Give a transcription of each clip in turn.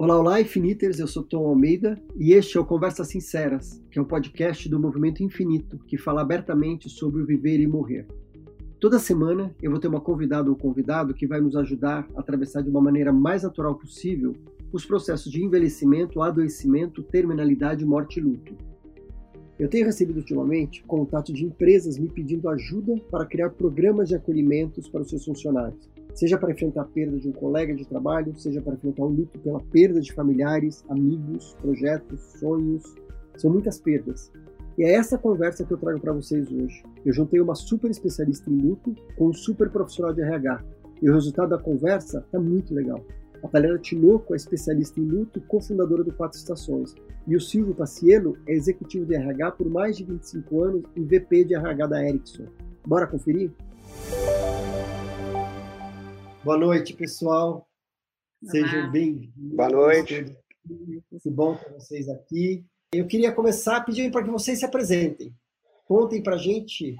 Olá, olá, Infiniters, eu sou Tom Almeida e este é o Conversas Sinceras, que é um podcast do Movimento Infinito que fala abertamente sobre o viver e morrer. Toda semana eu vou ter uma convidada ou convidado que vai nos ajudar a atravessar de uma maneira mais natural possível os processos de envelhecimento, adoecimento, terminalidade, morte e luto. Eu tenho recebido ultimamente contato de empresas me pedindo ajuda para criar programas de acolhimentos para os seus funcionários seja para enfrentar a perda de um colega de trabalho, seja para enfrentar o luto pela perda de familiares, amigos, projetos, sonhos. São muitas perdas. E é essa conversa que eu trago para vocês hoje. Eu juntei uma super especialista em luto com um super profissional de RH. E o resultado da conversa está muito legal. A Talena Tinoco é especialista em luto e cofundadora do Quatro Estações. E o Silvio Pacielo é executivo de RH por mais de 25 anos e VP de RH da Ericsson. Bora conferir? Boa noite, pessoal. Sejam bem-vindos. Boa noite. Que bom ter vocês aqui. Eu queria começar pedindo para que vocês se apresentem. Contem para a gente,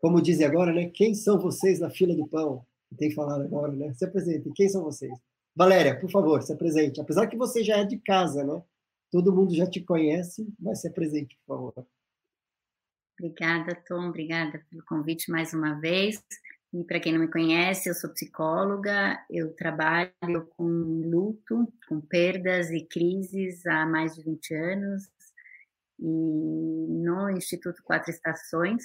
como dizem agora, né? Quem são vocês na fila do pão? Tem falado agora, né? Se apresentem. Quem são vocês? Valéria, por favor, se apresente. Apesar que você já é de casa, né? Todo mundo já te conhece, mas se apresente, por favor. Obrigada, Tom. Obrigada pelo convite mais uma vez. E para quem não me conhece, eu sou psicóloga, eu trabalho com luto, com perdas e crises há mais de 20 anos. E no Instituto Quatro Estações,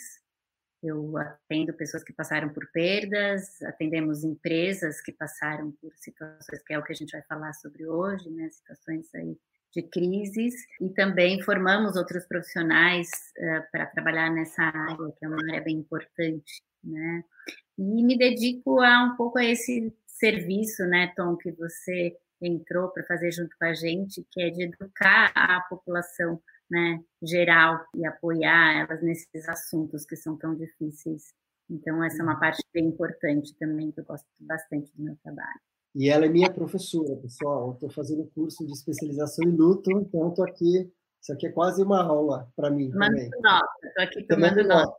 eu atendo pessoas que passaram por perdas, atendemos empresas que passaram por situações que é o que a gente vai falar sobre hoje, né, situações aí de crises, e também formamos outros profissionais uh, para trabalhar nessa área, que é uma área bem importante, né? E me dedico a um pouco a esse serviço, né, Tom, que você entrou para fazer junto com a gente, que é de educar a população, né, geral e apoiar elas nesses assuntos que são tão difíceis. Então, essa é uma parte bem importante também, que eu gosto bastante do meu trabalho. E ela é minha professora, pessoal. Estou fazendo curso de especialização em luto, então estou aqui. Isso aqui é quase uma aula para mim. Tomando nota, estou aqui tomando nota.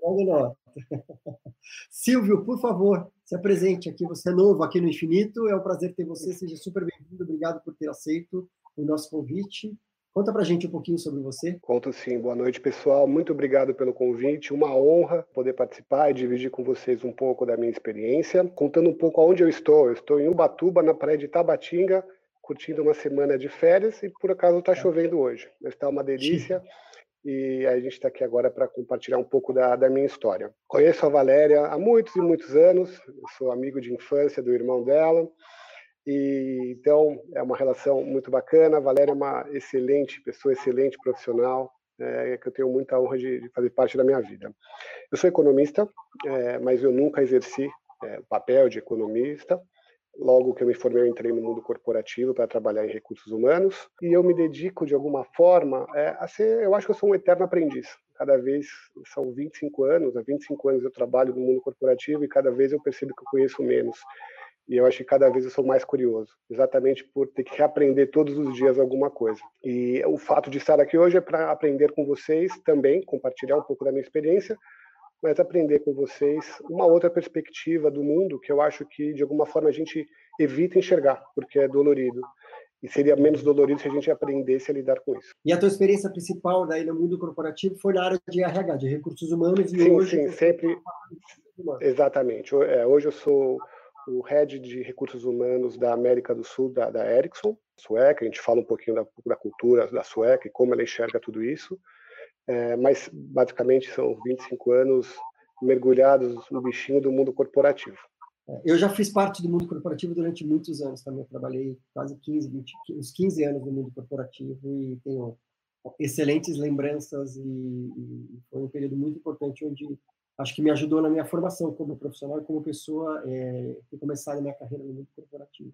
Tomando nota. Silvio, por favor, se apresente aqui. Você é novo aqui no Infinito. É um prazer ter você. Seja super bem-vindo. Obrigado por ter aceito o nosso convite. Conta para a gente um pouquinho sobre você. Conto sim. Boa noite, pessoal. Muito obrigado pelo convite. Uma honra poder participar e dividir com vocês um pouco da minha experiência. Contando um pouco aonde eu estou. Eu estou em Ubatuba, na praia de Tabatinga, curtindo uma semana de férias e por acaso está chovendo hoje. Mas está uma delícia. Sim e a gente está aqui agora para compartilhar um pouco da, da, minha história. Conheço a Valéria há muitos e muitos anos, sou amigo de infância do irmão dela, e então é uma relação muito bacana. A Valéria é uma excelente pessoa, excelente profissional, é, que eu tenho muita honra de, de, fazer parte da minha vida. Eu sou economista, é, mas eu nunca exerci é, o papel de economista. Logo que eu me formei, eu entrei no mundo corporativo para trabalhar em recursos humanos e eu me dedico de alguma forma é, a ser, eu acho que eu sou um eterno aprendiz. Cada vez são 25 anos, há 25 anos eu trabalho no mundo corporativo e cada vez eu percebo que eu conheço menos. E eu acho que cada vez eu sou mais curioso, exatamente por ter que reaprender todos os dias alguma coisa. E o fato de estar aqui hoje é para aprender com vocês também, compartilhar um pouco da minha experiência, mas aprender com vocês uma outra perspectiva do mundo que eu acho que de alguma forma a gente evita enxergar, porque é dolorido. E seria menos dolorido se a gente aprendesse a lidar com isso. E a tua experiência principal daí no mundo corporativo foi na área de RH, de recursos humanos, e sim, hoje... Sim, sempre... Exatamente. É, hoje eu sou o head de recursos humanos da América do Sul, da, da Ericsson, sueca. A gente fala um pouquinho da, da cultura da sueca e como ela enxerga tudo isso. É, mas basicamente são 25 anos mergulhados no bichinho do mundo corporativo. É, eu já fiz parte do mundo corporativo durante muitos anos também. Trabalhei quase 15, 20, uns 15 anos no mundo corporativo e tenho excelentes lembranças e, e foi um período muito importante onde acho que me ajudou na minha formação como profissional e como pessoa é, ter começado a minha carreira no mundo corporativo.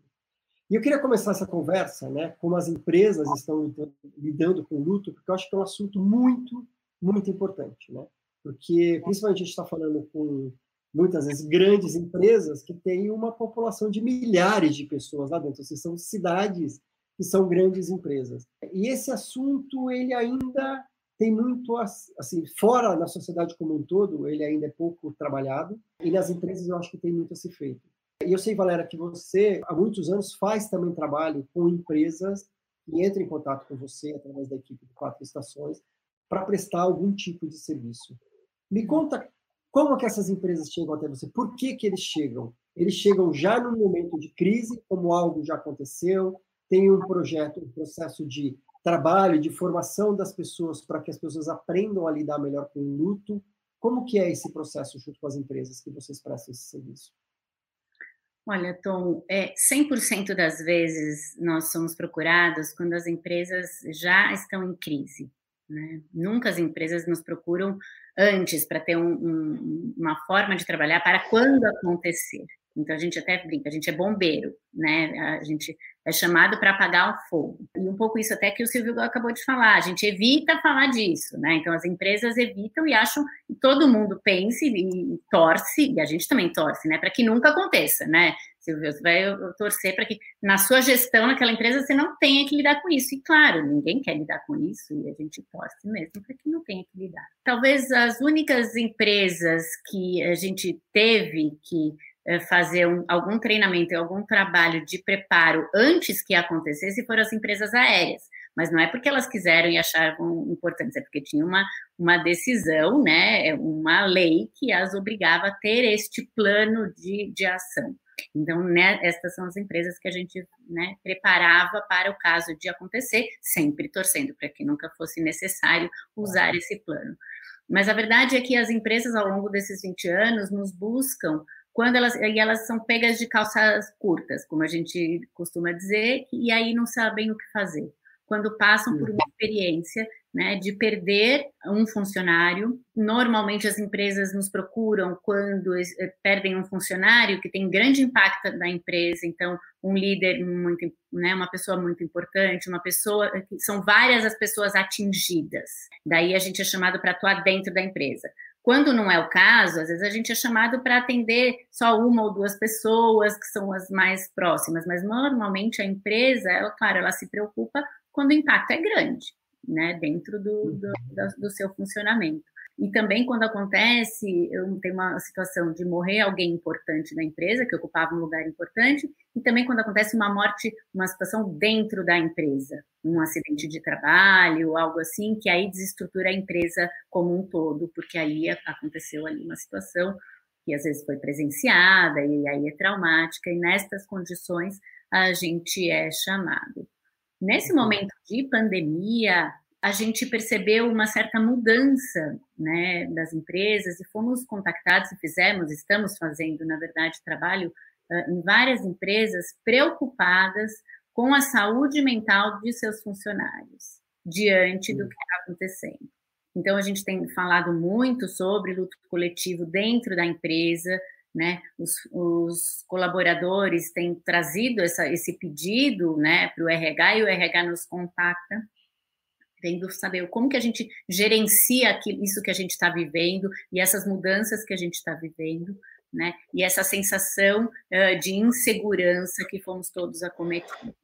E eu queria começar essa conversa, né, como as empresas estão lidando com o luto, porque eu acho que é um assunto muito, muito importante, né? Porque, principalmente, a gente está falando com, muitas vezes, grandes empresas que têm uma população de milhares de pessoas lá dentro, ou seja, são cidades que são grandes empresas. E esse assunto, ele ainda tem muito, assim, fora na sociedade como um todo, ele ainda é pouco trabalhado, e nas empresas eu acho que tem muito a ser feito. E eu sei, Valéria, que você há muitos anos faz também trabalho com empresas que entram em contato com você através da equipe de quatro estações para prestar algum tipo de serviço. Me conta como que essas empresas chegam até você? Por que, que eles chegam? Eles chegam já no momento de crise, como algo já aconteceu, tem um projeto, um processo de trabalho, de formação das pessoas para que as pessoas aprendam a lidar melhor com o luto. Como que é esse processo junto com as empresas que vocês prestam esse serviço? Olha, Tom, é, 100% das vezes nós somos procurados quando as empresas já estão em crise. Né? Nunca as empresas nos procuram antes para ter um, um, uma forma de trabalhar para quando acontecer. Então a gente até brinca, a gente é bombeiro, né? A gente é chamado para apagar o fogo. E um pouco isso até que o Silvio acabou de falar, a gente evita falar disso, né? Então as empresas evitam e acham todo mundo pense e torce, e a gente também torce, né, para que nunca aconteça, né? Silvio, você vai torcer para que na sua gestão naquela empresa você não tenha que lidar com isso. E claro, ninguém quer lidar com isso e a gente torce mesmo para que não tenha que lidar. Talvez as únicas empresas que a gente teve que eh, fazer um, algum treinamento e algum trabalho de preparo antes que acontecesse foram as empresas aéreas. Mas não é porque elas quiseram e achavam importante, é porque tinha uma, uma decisão, né, uma lei que as obrigava a ter este plano de, de ação. Então, né, estas são as empresas que a gente né, preparava para o caso de acontecer, sempre torcendo para que nunca fosse necessário usar esse plano. Mas a verdade é que as empresas, ao longo desses 20 anos, nos buscam quando elas e elas são pegas de calças curtas, como a gente costuma dizer, e aí não sabem o que fazer. Quando passam por uma uhum. experiência né, de perder um funcionário, normalmente as empresas nos procuram quando eh, perdem um funcionário que tem grande impacto na empresa, então um líder muito, né, uma pessoa muito importante, uma pessoa são várias as pessoas atingidas. Daí a gente é chamado para atuar dentro da empresa. Quando não é o caso, às vezes a gente é chamado para atender só uma ou duas pessoas, que são as mais próximas, mas normalmente a empresa, ela, claro, ela se preocupa quando o impacto é grande, né, dentro do, do, do seu funcionamento. E também quando acontece, eu tenho uma situação de morrer alguém importante na empresa, que ocupava um lugar importante, e também quando acontece uma morte, uma situação dentro da empresa, um acidente de trabalho, algo assim, que aí desestrutura a empresa como um todo, porque aí aconteceu ali uma situação que às vezes foi presenciada e aí é traumática, e nestas condições a gente é chamado. Nesse momento de pandemia, a gente percebeu uma certa mudança né, das empresas e fomos contactados e fizemos, estamos fazendo, na verdade, trabalho uh, em várias empresas preocupadas com a saúde mental de seus funcionários diante do que está acontecendo. Então, a gente tem falado muito sobre luto coletivo dentro da empresa, né? Os, os colaboradores têm trazido essa, esse pedido né, para o RH e o RH nos contacta tendo saber como que a gente gerencia aquilo, isso que a gente está vivendo e essas mudanças que a gente está vivendo, né? E essa sensação uh, de insegurança que fomos todos acometidos.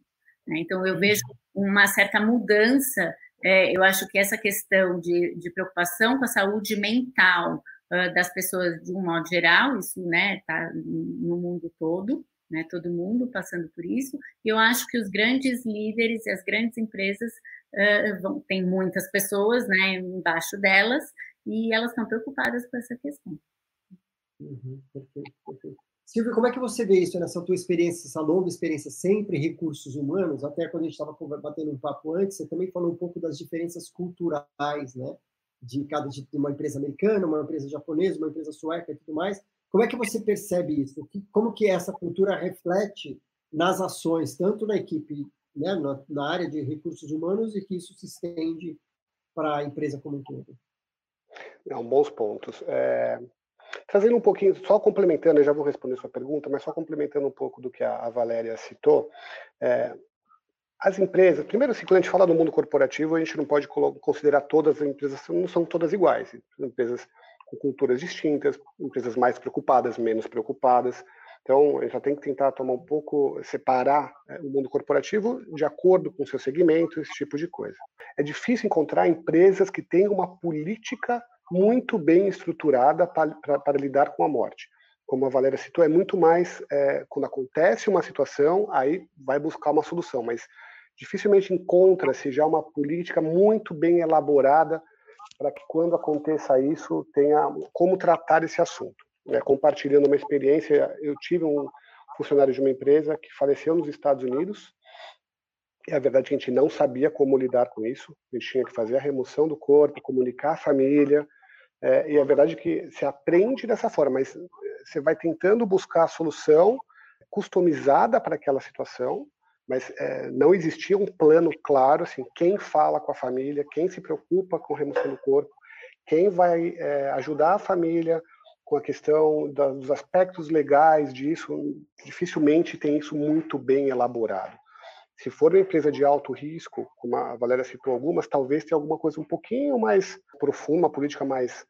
Né? Então, eu vejo uma certa mudança. É, eu acho que essa questão de, de preocupação com a saúde mental das pessoas de um modo geral, isso né, está no mundo todo, né, todo mundo passando por isso. E eu acho que os grandes líderes e as grandes empresas uh, vão, muitas pessoas né, embaixo delas e elas estão preocupadas com essa questão. Uhum, perfeito, perfeito. Silvia, como é que você vê isso nessa tua experiência, essa longa experiência sempre em recursos humanos? Até quando a gente estava batendo um papo antes, você também falou um pouco das diferenças culturais, né? De cada de uma empresa americana, uma empresa japonesa, uma empresa sueca e tudo mais. Como é que você percebe isso? Como que essa cultura reflete nas ações, tanto na equipe né, na, na, área de recursos humanos e que isso se estende para a empresa como um todo. Não, bons pontos. É, trazendo um pouquinho, só complementando, eu já vou responder sua pergunta, mas só complementando um pouco do que a, a Valéria citou, é, as empresas, primeiro, assim, quando a gente fala do mundo corporativo, a gente não pode considerar todas as empresas, não são todas iguais. Empresas com culturas distintas, empresas mais preocupadas, menos preocupadas, então, a gente tem que tentar tomar um pouco, separar né, o mundo corporativo de acordo com o seu segmento, esse tipo de coisa. É difícil encontrar empresas que tenham uma política muito bem estruturada para lidar com a morte. como a Valéria citou, é muito mais é, quando acontece uma situação, aí vai buscar uma solução, mas dificilmente encontra-se já uma política muito bem elaborada para que quando aconteça isso tenha como tratar esse assunto. Né? Compartilhando uma experiência, eu tive um funcionário de uma empresa que faleceu nos Estados Unidos e a verdade é que a gente não sabia como lidar com isso. A gente tinha que fazer a remoção do corpo, comunicar a família. É, e a verdade é que se aprende dessa forma, mas você vai tentando buscar a solução customizada para aquela situação, mas é, não existia um plano claro, assim, quem fala com a família, quem se preocupa com remoção do corpo, quem vai é, ajudar a família com a questão da, dos aspectos legais disso, dificilmente tem isso muito bem elaborado. Se for uma empresa de alto risco, como a Valéria citou algumas, talvez tenha alguma coisa um pouquinho mais profunda, uma política mais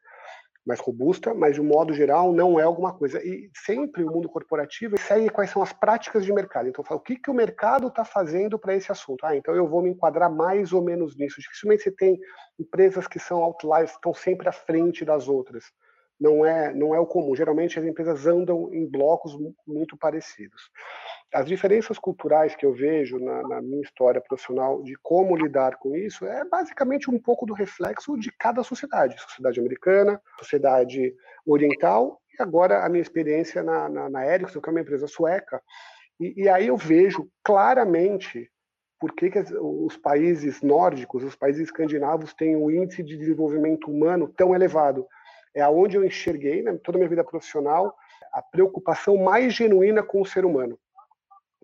mais robusta, mas de um modo geral não é alguma coisa. E sempre o mundo corporativo segue quais são as práticas de mercado. Então, fala, o que, que o mercado está fazendo para esse assunto? Ah, então eu vou me enquadrar mais ou menos nisso. Dificilmente você tem empresas que são outliers, estão sempre à frente das outras não é, não é o comum. Geralmente as empresas andam em blocos muito parecidos. As diferenças culturais que eu vejo na, na, minha história profissional de como lidar com isso é basicamente um pouco do reflexo de cada sociedade. Sociedade americana, sociedade oriental e agora a minha experiência na, na, na Ericsson, que é uma empresa sueca. E, e aí eu vejo claramente por que, que, os países nórdicos, os países escandinavos têm um índice de desenvolvimento humano tão elevado é aonde eu enxerguei, né, toda a minha vida profissional, a preocupação mais genuína com o ser humano.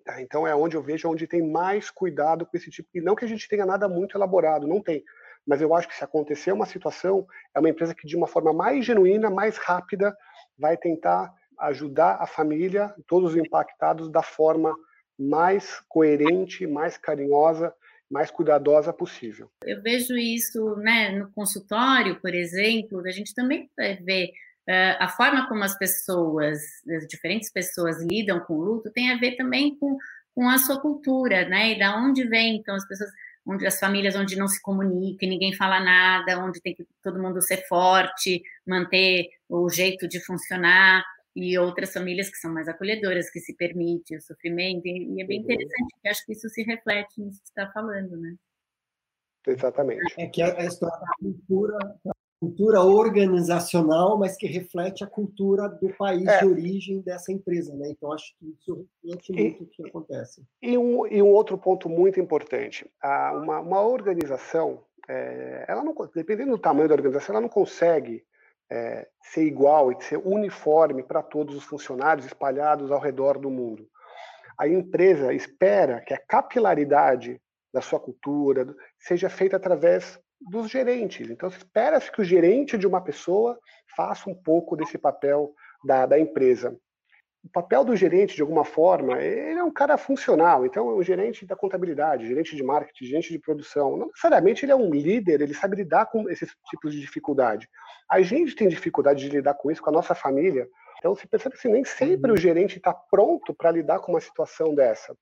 Tá? Então é onde eu vejo onde tem mais cuidado com esse tipo. E não que a gente tenha nada muito elaborado, não tem. Mas eu acho que se acontecer uma situação, é uma empresa que de uma forma mais genuína, mais rápida, vai tentar ajudar a família, todos os impactados, da forma mais coerente, mais carinhosa mais cuidadosa possível. Eu vejo isso né, no consultório, por exemplo, a gente também vê uh, a forma como as pessoas, as diferentes pessoas lidam com o luto, tem a ver também com, com a sua cultura, né? E da onde vem, então, as pessoas, onde as famílias onde não se comunica, ninguém fala nada, onde tem que todo mundo ser forte, manter o jeito de funcionar e outras famílias que são mais acolhedoras, que se permite o sofrimento, e é bem uhum. interessante, porque acho que isso se reflete nisso que você está falando, né? Exatamente. É que a história da cultura, cultura organizacional, mas que reflete a cultura do país é. de origem dessa empresa, né? Então acho que isso reflete muito o que acontece. E um, e um outro ponto muito importante, uma, uma organização, é, ela não, dependendo do tamanho da organização, ela não consegue é, ser igual e ser uniforme para todos os funcionários espalhados ao redor do mundo. A empresa espera que a capilaridade da sua cultura seja feita através dos gerentes. Então, espera-se que o gerente de uma pessoa faça um pouco desse papel da, da empresa o papel do gerente, de alguma forma, ele é um cara funcional. Então, o gerente da contabilidade, gerente de marketing, gerente de produção, não necessariamente ele é um líder, ele sabe lidar com esses tipos de dificuldade. A gente tem dificuldade de lidar com isso com a nossa família. Então, se percebe que nem sempre o uhum. gerente está pronto para lidar com uma situação dessa.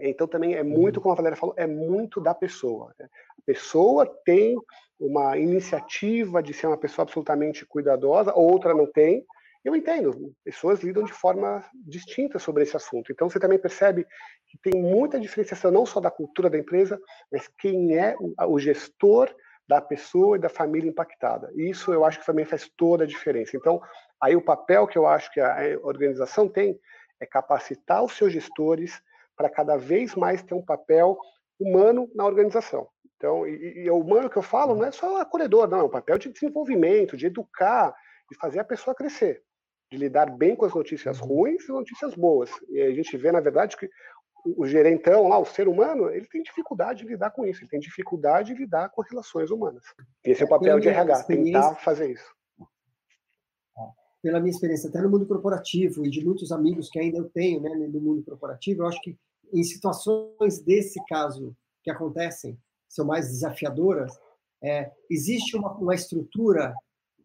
Então, também é muito, uhum. como a Valéria falou, é muito da pessoa. Né? A pessoa tem uma iniciativa de ser uma pessoa absolutamente cuidadosa, outra não tem, eu entendo, pessoas lidam de forma distinta sobre esse assunto. Então você também percebe que tem muita diferenciação não só da cultura da empresa, mas quem é o gestor da pessoa e da família impactada. Isso eu acho que também faz toda a diferença. Então, aí o papel que eu acho que a organização tem é capacitar os seus gestores para cada vez mais ter um papel humano na organização. Então, e, e o humano que eu falo não é só acolhedor, não, é um papel de desenvolvimento, de educar, de fazer a pessoa crescer de lidar bem com as notícias uhum. ruins e notícias boas. E a gente vê, na verdade, que o gerentão lá, o ser humano, ele tem dificuldade de lidar com isso, ele tem dificuldade de lidar com as relações humanas. Esse é o papel de RH, tentar fazer isso. Pela minha experiência, até no mundo corporativo e de muitos amigos que ainda eu tenho né, no mundo corporativo, eu acho que em situações desse caso que acontecem, são mais desafiadoras, é, existe uma, uma estrutura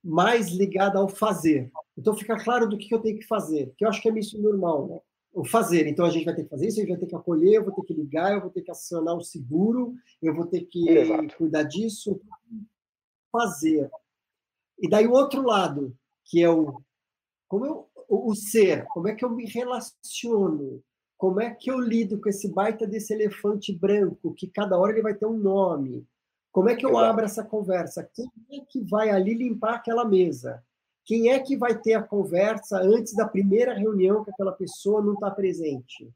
mais ligada ao fazer. Então fica claro do que eu tenho que fazer, que eu acho que é isso normal, né? O fazer. Então a gente vai ter que fazer isso, a gente vai ter que acolher, eu vou ter que ligar, eu vou ter que acionar o seguro, eu vou ter que Exato. cuidar disso. Fazer. E daí o outro lado, que é o como eu o, o ser, como é que eu me relaciono, como é que eu lido com esse baita desse elefante branco, que cada hora ele vai ter um nome, como é que eu abro essa conversa? Quem é que vai ali limpar aquela mesa? Quem é que vai ter a conversa antes da primeira reunião que aquela pessoa não está presente?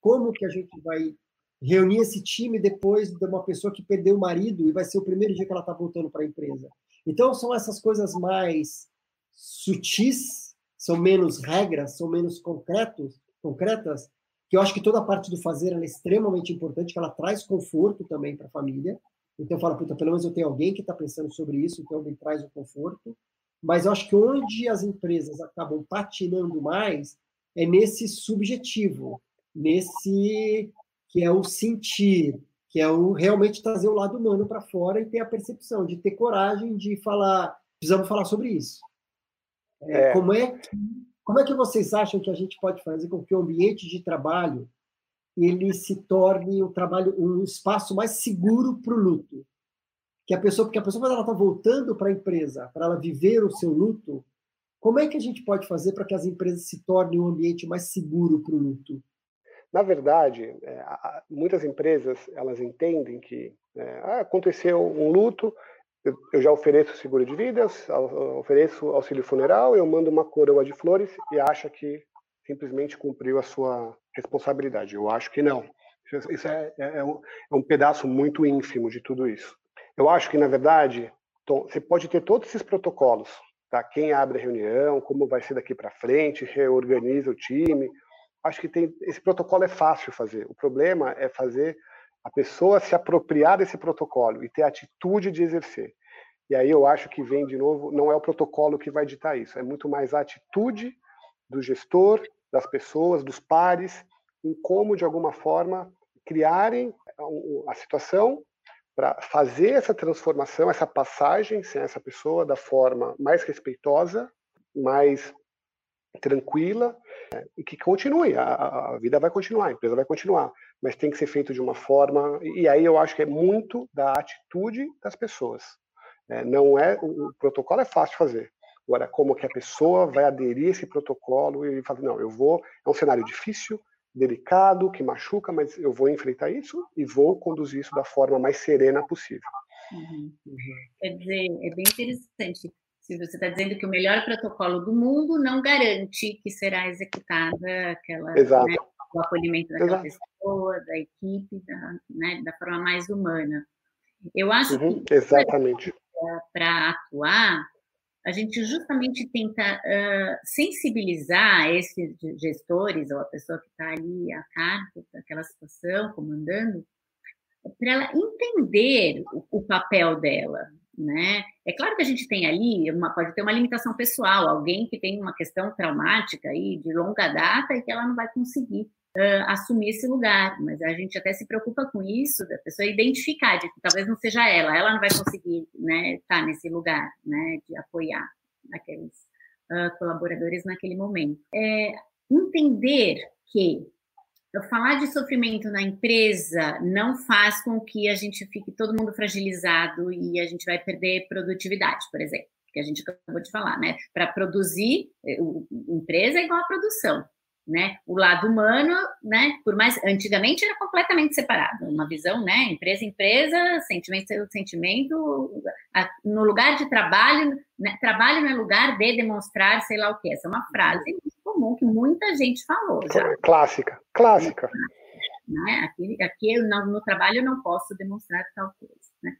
Como que a gente vai reunir esse time depois de uma pessoa que perdeu o marido e vai ser o primeiro dia que ela está voltando para a empresa? Então, são essas coisas mais sutis, são menos regras, são menos concretos, concretas, que eu acho que toda a parte do fazer é extremamente importante, que ela traz conforto também para a família. Então, eu falo, puta, pelo menos eu tenho alguém que está pensando sobre isso, então me traz o conforto. Mas eu acho que onde as empresas acabam patinando mais é nesse subjetivo, nesse que é o sentir, que é o realmente trazer o lado humano para fora e ter a percepção, de ter coragem de falar, precisamos falar sobre isso. É, é. Como, é que, como é que vocês acham que a gente pode fazer com que o ambiente de trabalho ele se torne um trabalho, um espaço mais seguro para o luto? Que a pessoa, porque a pessoa quando ela está voltando para a empresa, para ela viver o seu luto, como é que a gente pode fazer para que as empresas se tornem um ambiente mais seguro para o luto? Na verdade, é, muitas empresas elas entendem que é, ah, aconteceu um luto, eu já ofereço seguro de vidas, ofereço auxílio funeral, eu mando uma coroa de flores e acha que simplesmente cumpriu a sua responsabilidade. Eu acho que não. Isso é, é, é, um, é um pedaço muito ínfimo de tudo isso. Eu acho que, na verdade, Tom, você pode ter todos esses protocolos, tá? Quem abre a reunião, como vai ser daqui para frente, reorganiza o time. Acho que tem esse protocolo é fácil fazer. O problema é fazer a pessoa se apropriar desse protocolo e ter a atitude de exercer. E aí eu acho que vem de novo, não é o protocolo que vai ditar isso, é muito mais a atitude do gestor, das pessoas, dos pares, em como de alguma forma criarem a situação para fazer essa transformação, essa passagem sem essa pessoa da forma mais respeitosa, mais tranquila e que continue. A, a, vida vai continuar, a empresa vai continuar, mas tem que ser feito de uma forma. E aí eu acho que é muito da atitude das pessoas. É, não é o, o, protocolo é fácil de fazer. Agora, como que a pessoa vai aderir a esse protocolo e falar, não, eu vou. É um cenário difícil, delicado, que machuca, mas eu vou enfrentar isso e vou conduzir isso da forma mais serena possível. Uhum. Uhum. Quer dizer, é bem interessante se você está dizendo que o melhor protocolo do mundo não garante que será executada aquela, né, o acolhimento daquela Exato. pessoa, da equipe, da, né, da forma mais humana. Eu acho uhum, que exatamente para atuar a gente justamente tenta uh, sensibilizar esses gestores ou a pessoa que está ali a cargo daquela situação, comandando, para ela entender o, o, papel dela, né? É claro que a gente tem ali, uma, pode ter uma limitação pessoal, alguém que tem uma questão traumática aí de longa data e que ela não vai conseguir uh, assumir esse lugar, mas a gente até se preocupa com isso, da pessoa identificar, de que talvez não seja ela, ela não vai conseguir né, estar nesse lugar, né, de apoiar aqueles uh, colaboradores naquele momento. É, entender que falar de sofrimento na empresa não faz com que a gente fique todo mundo fragilizado e a gente vai perder produtividade, por exemplo, que a gente acabou de falar, né? Para produzir, eh, empresa é igual a produção, né? O lado humano, né? Por mais antigamente era completamente separado, uma visão, né? Empresa, empresa, sentimento, sentimento. No lugar de trabalho, né? trabalho no lugar de demonstrar, sei lá o que. Essa é uma frase comum que muita gente falou já. Clássica, clássica. Né? Aqui, aqui no, no trabalho eu não posso demonstrar tal coisa, né?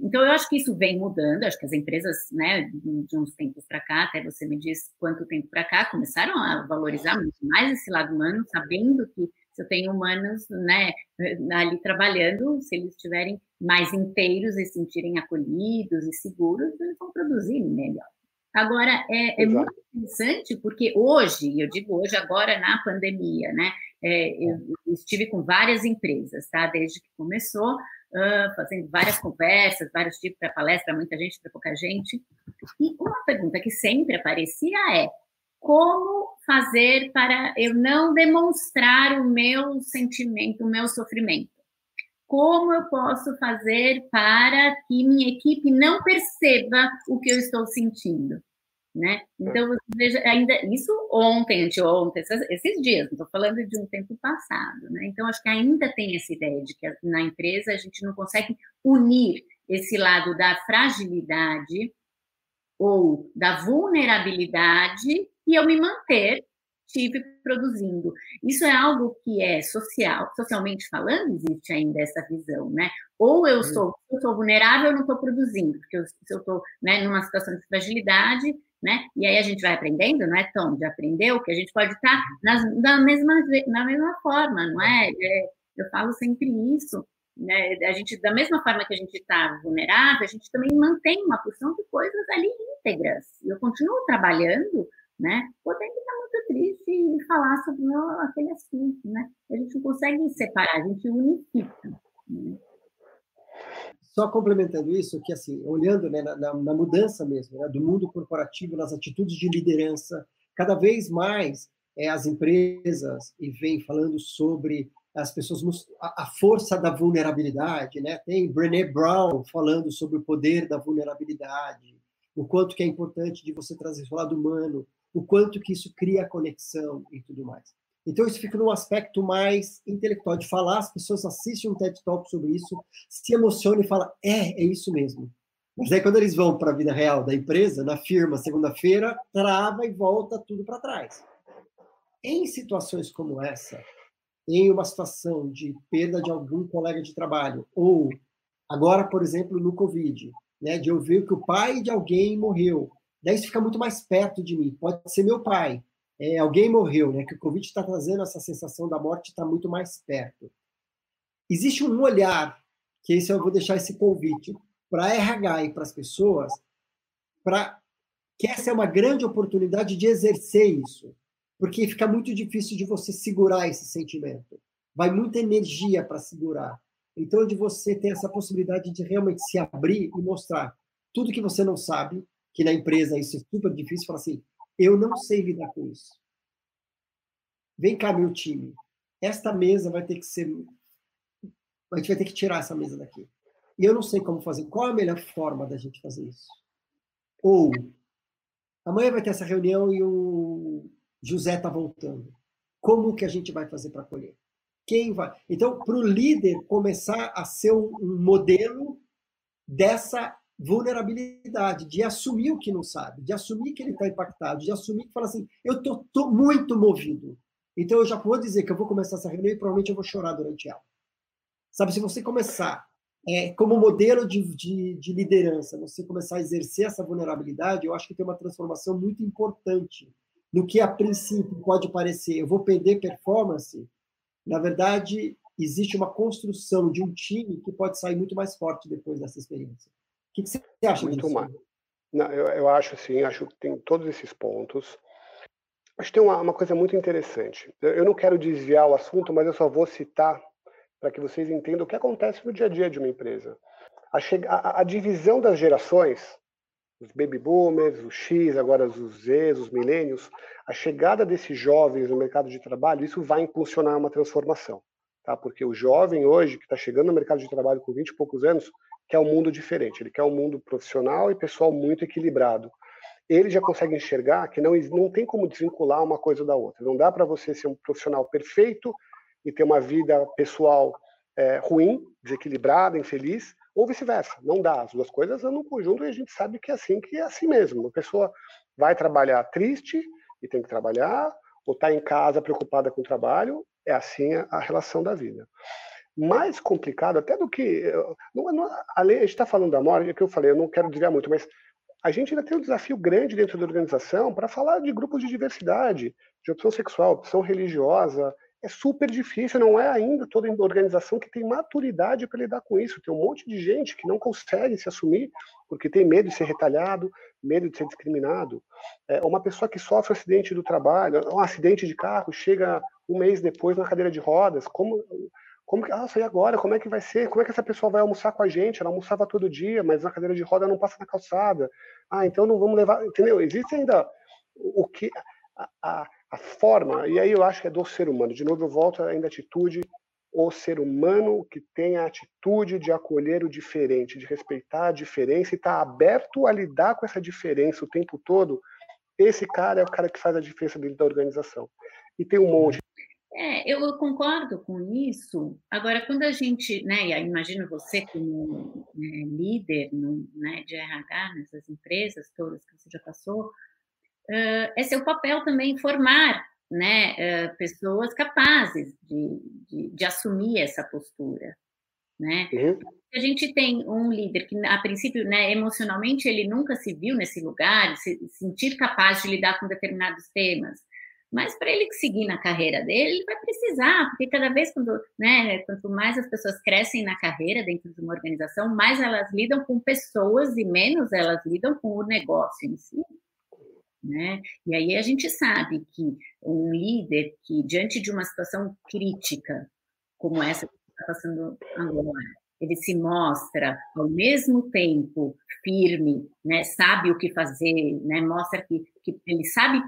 Então, eu acho que isso vem mudando, acho que as empresas, né, de uns tempos para cá, até você me diz quanto tempo para cá, começaram a valorizar muito mais esse lado humano, sabendo que se eu tenho humanos, né, ali trabalhando, se eles estiverem mais inteiros e se sentirem acolhidos e seguros, eles vão produzir melhor. Agora, é, é muito interessante porque hoje, eu digo hoje, agora na pandemia, né, é, eu, eu estive com várias empresas, tá, desde que começou, uh, fazendo várias conversas, vários tipos para palestra, muita gente, para pouca gente. E uma pergunta que sempre aparecia é: como fazer para eu não demonstrar o meu sentimento, o meu sofrimento? Como eu posso fazer para que minha equipe não perceba o que eu estou sentindo? Né? Então, veja, ainda isso ontem, anteontem, esses dias, não estou falando de um tempo passado, né? Então, acho que ainda tem essa ideia de que na empresa a gente não consegue unir esse lado da fragilidade ou da vulnerabilidade e eu me manter tive produzindo. Isso é algo que é social, socialmente falando, existe ainda essa visão, né? Ou eu sou, eu sou vulnerável, eu não estou produzindo, porque eu, se eu estou né, numa situação de fragilidade, né? E aí a gente vai aprendendo, não é, Tom? Já aprendeu que a gente pode estar nas, na, mesma, na mesma forma, não é? é eu falo sempre isso, né? A gente, da mesma forma que a gente está vulnerável, a gente também mantém uma porção de coisas ali íntegras. Eu continuo trabalhando, né? Podendo estar muito triste e falar sobre aquele assunto, né? A gente não consegue separar, a gente unifica. Né? Só complementando isso, que assim, olhando né, na, na, mudança mesmo né, do mundo corporativo, nas atitudes de liderança, cada vez mais é, as empresas e vem falando sobre as pessoas a, a, força da vulnerabilidade, né? Tem Brené Brown falando sobre o poder da vulnerabilidade, o quanto que é importante de você trazer o lado humano, o quanto que isso cria conexão e tudo mais. Então, isso fica num aspecto mais intelectual, de falar, as pessoas assistem um TED Talk sobre isso, se emocionam e falam, é, é isso mesmo. Mas aí, quando eles vão para a vida real da empresa, na firma, segunda-feira, trava e volta tudo para trás. Em situações como essa, em uma situação de perda de algum colega de trabalho, ou agora, por exemplo, no Covid, né, de eu ver que o pai de alguém morreu, daí isso fica muito mais perto de mim. Pode ser meu pai, é, alguém morreu, né? Que o Covid está trazendo essa sensação da morte está muito mais perto. Existe um olhar, que esse eu vou deixar esse convite para RH e para as pessoas, para que essa é uma grande oportunidade de exercer isso, porque fica muito difícil de você segurar esse sentimento. Vai muita energia para segurar. Então, de você ter essa possibilidade de realmente se abrir e mostrar tudo que você não sabe, que na empresa isso é super difícil, falar assim, eu não sei lidar com isso. Vem cá, meu time. Esta mesa vai ter que ser. A gente vai ter que tirar essa mesa daqui. E eu não sei como fazer. Qual a melhor forma da gente fazer isso? Ou amanhã vai ter essa reunião e o José está voltando. Como que a gente vai fazer para acolher? Quem vai? Então, para o líder começar a ser um modelo dessa vulnerabilidade, de assumir o que não sabe, de assumir que ele está impactado, de assumir que fala assim, eu estou muito movido. Então eu já vou dizer que eu vou começar essa reunião e provavelmente eu vou chorar durante ela. Sabe, se você começar é, como modelo de, de, de, liderança, você começar a exercer essa vulnerabilidade, eu acho que tem uma transformação muito importante no que a princípio pode parecer, eu vou perder performance, na verdade, existe uma construção de um time que pode sair muito mais forte depois dessa experiência que, que você acha Muito disso? Mais. Não, eu, eu acho assim, acho que tem todos esses pontos. Acho que tem uma, uma coisa muito interessante. Eu, eu não quero desviar o assunto, mas eu só vou citar para que vocês entendam o que acontece no dia a dia de uma empresa. A, a, a, divisão das gerações, os baby boomers, os X, agora os Z, os milênios, a chegada desses jovens no mercado de trabalho, isso vai impulsionar uma transformação. Tá? Porque o jovem hoje, que está chegando no mercado de trabalho com 20 e poucos anos, quer um mundo diferente, ele quer um mundo profissional e pessoal muito equilibrado. Ele já consegue enxergar que não, não tem como desvincular uma coisa da outra. Não dá para você ser um profissional perfeito e ter uma vida pessoal é, ruim, desequilibrada, infeliz, ou vice-versa. Não dá. As duas coisas andam conjunto e a gente sabe que é assim, que é assim mesmo. Uma pessoa vai trabalhar triste e tem que trabalhar, ou está em casa preocupada com o trabalho, é assim a relação da vida mais complicado até do que. Não, não, a, a gente está falando da morte, é que eu falei, eu não quero desviar muito, mas a gente ainda tem um desafio grande dentro da organização para falar de grupos de diversidade, de opção sexual, opção religiosa. É super difícil, não é ainda toda organização que tem maturidade para lidar com isso. Tem um monte de gente que não consegue se assumir porque tem medo de ser retalhado, medo de ser discriminado. É, uma pessoa que sofre um acidente do trabalho, um acidente de carro, chega um mês depois na cadeira de rodas, como como que, ah, e agora? Como é que vai ser? Como é que essa pessoa vai almoçar com a gente? Ela almoçava todo dia, mas na cadeira de roda não passa na calçada. Ah, então não vamos levar. Entendeu? Existe ainda o que. A, a, a forma, e aí eu acho que é do ser humano. De novo, eu volto ainda à atitude. O ser humano que tem a atitude de acolher o diferente, de respeitar a diferença e estar tá aberto a lidar com essa diferença o tempo todo, esse cara é o cara que faz a diferença dentro da organização. E tem um monte. É, eu concordo com isso. Agora, quando a gente, né, imagino você como né, líder no, né, de RH nessas empresas todas que você já passou, uh, é seu papel também formar né, uh, pessoas capazes de, de, de, assumir essa postura. Né? Uhum. A gente tem um líder que, a princípio, né, emocionalmente, ele nunca se viu nesse lugar, se sentir capaz de lidar com determinados temas. Mas para ele seguir na carreira dele, ele vai precisar, porque cada vez quando, né, quanto mais as pessoas crescem na carreira dentro de uma organização, mais elas lidam com pessoas e menos elas lidam com o negócio em si. Né? E aí a gente sabe que um líder que, diante de uma situação crítica, como essa que está passando agora, ele se mostra ao mesmo tempo firme, né, sabe o que fazer, né, mostra que, que ele sabe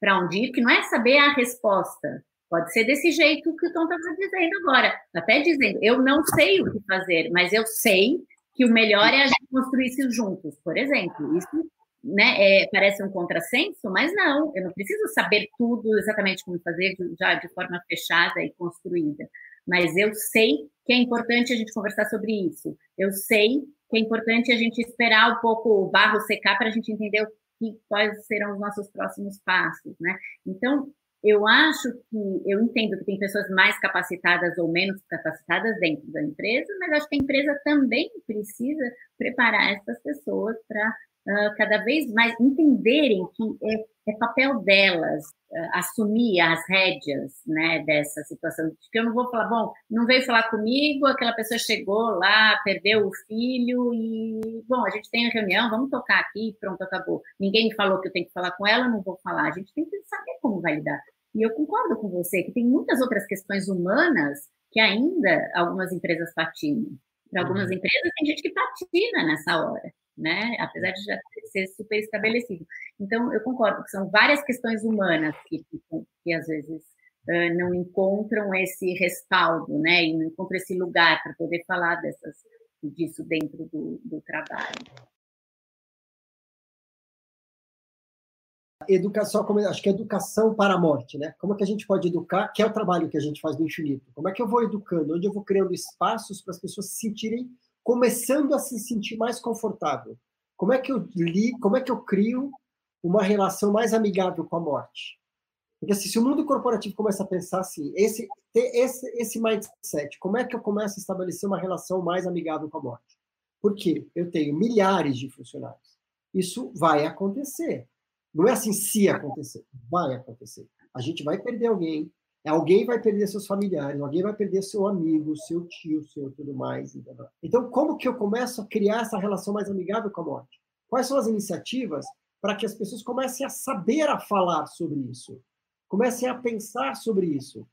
para onde ir, que não é saber a resposta. Pode ser desse jeito que o Tom estava dizendo agora, até dizendo, eu não sei o que fazer, mas eu sei que o melhor é a gente construir isso juntos, por exemplo. Isso né, é, parece um contrassenso, mas não, eu não preciso saber tudo exatamente como fazer já de forma fechada e construída. Mas eu sei que é importante a gente conversar sobre isso. Eu sei que é importante a gente esperar um pouco o barro secar para a gente entender que, quais serão os nossos próximos passos, né? Então, eu acho que, eu entendo que tem pessoas mais capacitadas ou menos capacitadas dentro da empresa, mas acho que a empresa também precisa preparar essas pessoas para uh, cada vez mais entenderem que é, é papel delas uh, assumir as rédeas né, dessa situação. Porque eu não vou falar, bom, não veio falar comigo, aquela pessoa chegou lá, perdeu o filho e, bom, a gente tem a reunião, vamos tocar aqui, pronto, acabou. Ninguém me falou que eu tenho que falar com ela, não vou falar. A gente tem que saber como vai lidar. E eu concordo com você que tem muitas outras questões humanas que ainda algumas empresas patinam. Para algumas uhum. empresas, tem gente que patina nessa hora né? Apesar de já ser super estabelecido. Então, eu concordo que são várias questões humanas que, que, que às vezes uh, não encontram esse respaldo, né? E não encontram esse lugar para poder falar dessas, disso dentro do, do trabalho. educação, como acho que é educação para a morte, né? Como é que a gente pode educar? Que é o trabalho que a gente faz no infinito. Como é que eu vou educando? Onde eu vou criando espaços para as pessoas se sentirem começando a se sentir mais confortável. Como é que eu li, como é que eu crio uma relação mais amigável com a morte? Porque assim, se o mundo corporativo começa a pensar assim, esse, esse, esse mindset, como é que eu começo a estabelecer uma relação mais amigável com a morte? Porque eu tenho milhares de funcionários. Isso vai acontecer. Não é assim se acontecer, vai acontecer. A gente vai perder alguém, Alguém vai perder seus familiares, alguém vai perder seu amigo, seu tio, seu tudo mais. Então, como que eu começo a criar essa relação mais amigável com a morte? Quais são as iniciativas para que as pessoas comecem a saber a falar sobre isso? Comecem a pensar sobre isso.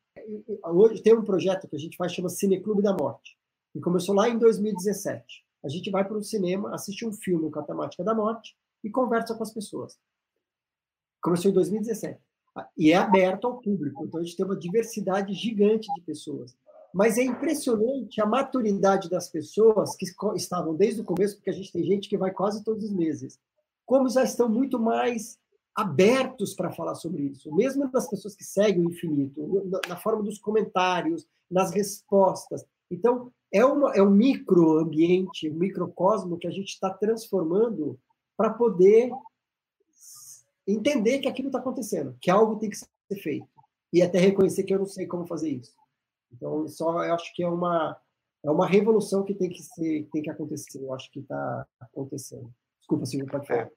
Hoje tem um projeto que a gente faz chama Cineclube da Morte, que começou lá em 2017. A gente vai para o cinema, assiste um filme com a temática da morte e conversa com as pessoas. Começou em 2017 e é aberto ao público, então a gente tem uma diversidade gigante de pessoas. Mas é impressionante a maturidade das pessoas que estavam desde o começo, porque a gente tem gente que vai quase todos os meses, como já estão muito mais abertos para falar sobre isso, mesmo das pessoas que seguem o infinito, na forma dos comentários, nas respostas. Então, é, uma, é um microambiente, um microcosmo que a gente está transformando para poder entender que aquilo está acontecendo, que algo tem que ser feito. E até reconhecer que eu não sei como fazer isso. Então, só eu acho que é uma é uma revolução que tem que ser, tem que acontecer. Eu acho que está acontecendo. Desculpa, Silvio, pode falar. É.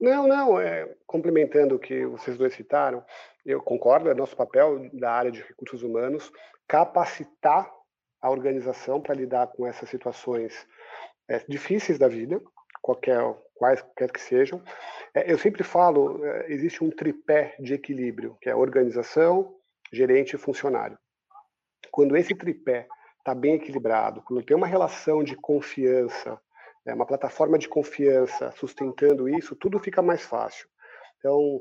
Não, não, é, complementando o que vocês dois citaram, eu concordo, é nosso papel da área de recursos humanos capacitar a organização para lidar com essas situações é, difíceis da vida, qualquer, quaisquer que sejam, é, eu sempre falo, é, existe um tripé de equilíbrio, que é organização, gerente e funcionário. Quando esse tripé está bem equilibrado, quando tem uma relação de confiança, né, uma plataforma de confiança sustentando isso, tudo fica mais fácil. Então,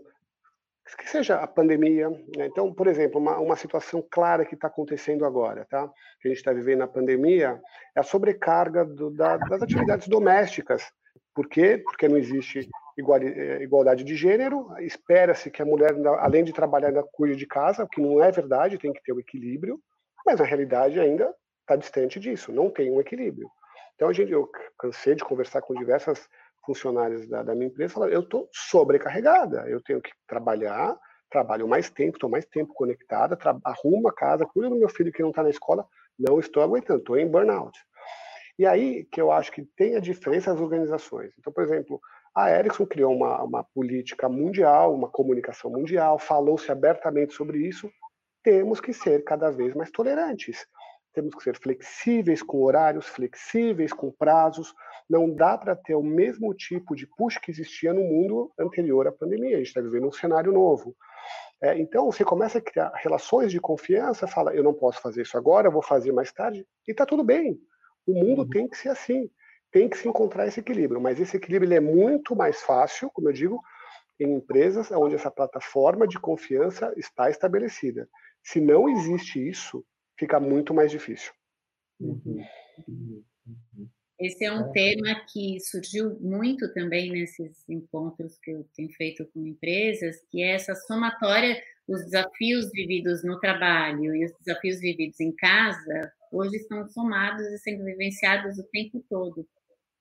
que seja a pandemia, né? então, por exemplo, uma, uma situação clara que está acontecendo agora, tá? Que a gente está vivendo na pandemia, é a sobrecarga do, da, das atividades domésticas. Por quê? Porque não existe é, igualdade de gênero, espera-se que a mulher, além de trabalhar, ainda cuide de casa, o que não é verdade, tem que ter o um equilíbrio, mas na realidade ainda está distante disso, não tem um equilíbrio. Então, a gente, eu cansei de conversar com diversas funcionárias da, da minha empresa, eu estou sobrecarregada, eu tenho que trabalhar, trabalho mais tempo, estou mais tempo conectada, arrumo a casa, cuido do meu filho que não está na escola, não estou aguentando, estou em burnout. E aí que eu acho que tem a diferença das organizações. Então, por exemplo, a Ericsson criou uma, uma política mundial, uma comunicação mundial, falou-se abertamente sobre isso. Temos que ser cada vez mais tolerantes. Temos que ser flexíveis com horários, flexíveis com prazos. Não dá para ter o mesmo tipo de push que existia no mundo anterior à pandemia. A gente está vivendo um cenário novo. É, então, você começa a criar relações de confiança, fala, eu não posso fazer isso agora, eu vou fazer mais tarde, e está tudo bem. O mundo uhum. tem que ser assim, tem que se encontrar esse equilíbrio, mas esse equilíbrio é muito mais fácil, como eu digo, em empresas onde essa plataforma de confiança está estabelecida. Se não existe isso, fica muito mais difícil. Uhum. Esse é um tema que surgiu muito também nesses encontros que eu tenho feito com empresas, que é essa somatória, os desafios vividos no trabalho e os desafios vividos em casa, hoje estão somados e sendo vivenciados o tempo todo,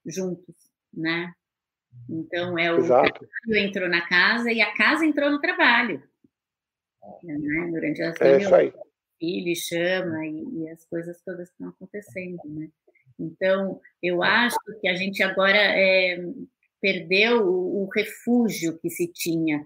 juntos, né? Então, é o Exato. trabalho entrou na casa e a casa entrou no trabalho. Né? Durante a é o filho chama e, e as coisas todas estão acontecendo, né? Então, eu acho que a gente agora é, perdeu o, o, refúgio que se tinha,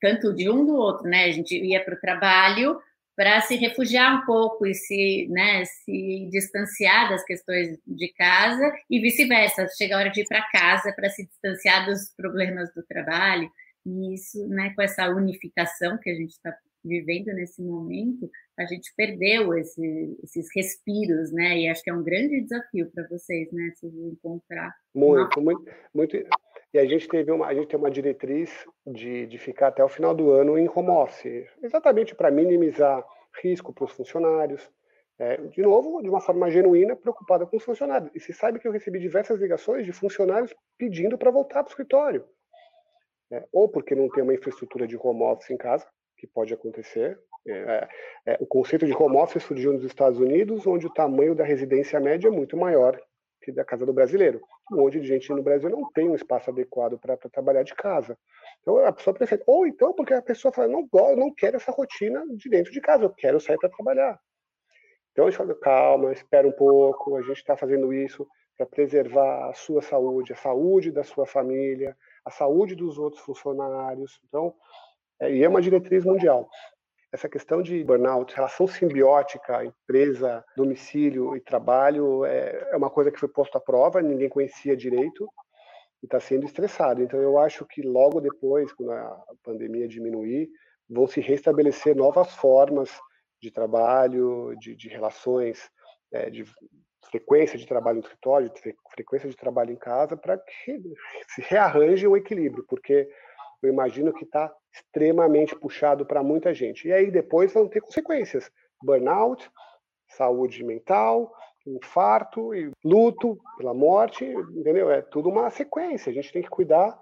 tanto de um do outro, né? A gente ia para o trabalho para se refugiar um pouco e se, né, se distanciar das questões de casa e vice-versa. Chega a hora de ir para casa para se distanciar dos problemas do trabalho. E isso, né, com essa unificação que a gente está vivendo nesse momento, a gente perdeu esse, esses respiros, né? E acho que é um grande desafio para vocês, né? Se encontrar. Muito, uma... muito, muito. E a gente teve uma, a gente tem uma diretriz de, de ficar até o final do ano em home office, exatamente para minimizar risco para os funcionários. É, de novo, de uma forma genuína, preocupada com os funcionários. E se sabe que eu recebi diversas ligações de funcionários pedindo para voltar para o escritório. É, ou porque não tem uma infraestrutura de home office em casa, que pode acontecer. É, é, é, o conceito de home office surgiu nos Estados Unidos, onde o tamanho da residência média é muito maior que da casa do brasileiro. Um monte de gente no Brasil não tem um espaço adequado para trabalhar de casa. Então a pessoa prefere. Ou então porque a pessoa fala, não, não quero essa rotina de dentro de casa, eu quero sair para trabalhar. Então eu falo, calma, espera um pouco, a gente está fazendo isso para preservar a sua saúde, a saúde da sua família, a saúde dos outros funcionários. Então, é, e é uma diretriz mundial. Essa questão de burnout, relação simbiótica, empresa, domicílio e trabalho, é, é uma coisa que foi posta à prova, ninguém conhecia direito e está sendo estressado. Então, eu acho que logo depois, quando a pandemia diminuir, vão se restabelecer novas formas de trabalho, de, de relações, é, de frequência de trabalho no escritório, de frequência de trabalho em casa, para que se rearranje o equilíbrio, porque eu imagino que está extremamente puxado para muita gente. E aí depois vão ter consequências: burnout, saúde mental, infarto e luto pela morte, entendeu? É tudo uma sequência. A gente tem que cuidar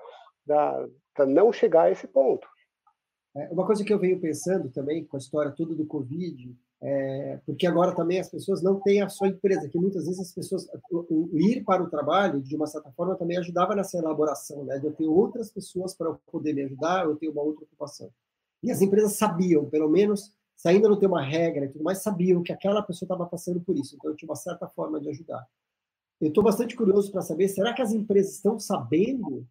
para não chegar a esse ponto. É, uma coisa que eu venho pensando também com a história toda do Covid é, porque agora também as pessoas não têm a sua empresa, que muitas vezes as pessoas o, ir para o trabalho de uma certa forma também ajudava nessa elaboração, né? Eu ter outras pessoas para poder me ajudar, eu ter uma outra ocupação. E as empresas sabiam, pelo menos, se ainda não tem uma regra e tudo mais, sabiam que aquela pessoa estava passando por isso. Então eu tinha uma certa forma de ajudar. Eu estou bastante curioso para saber, será que as empresas estão sabendo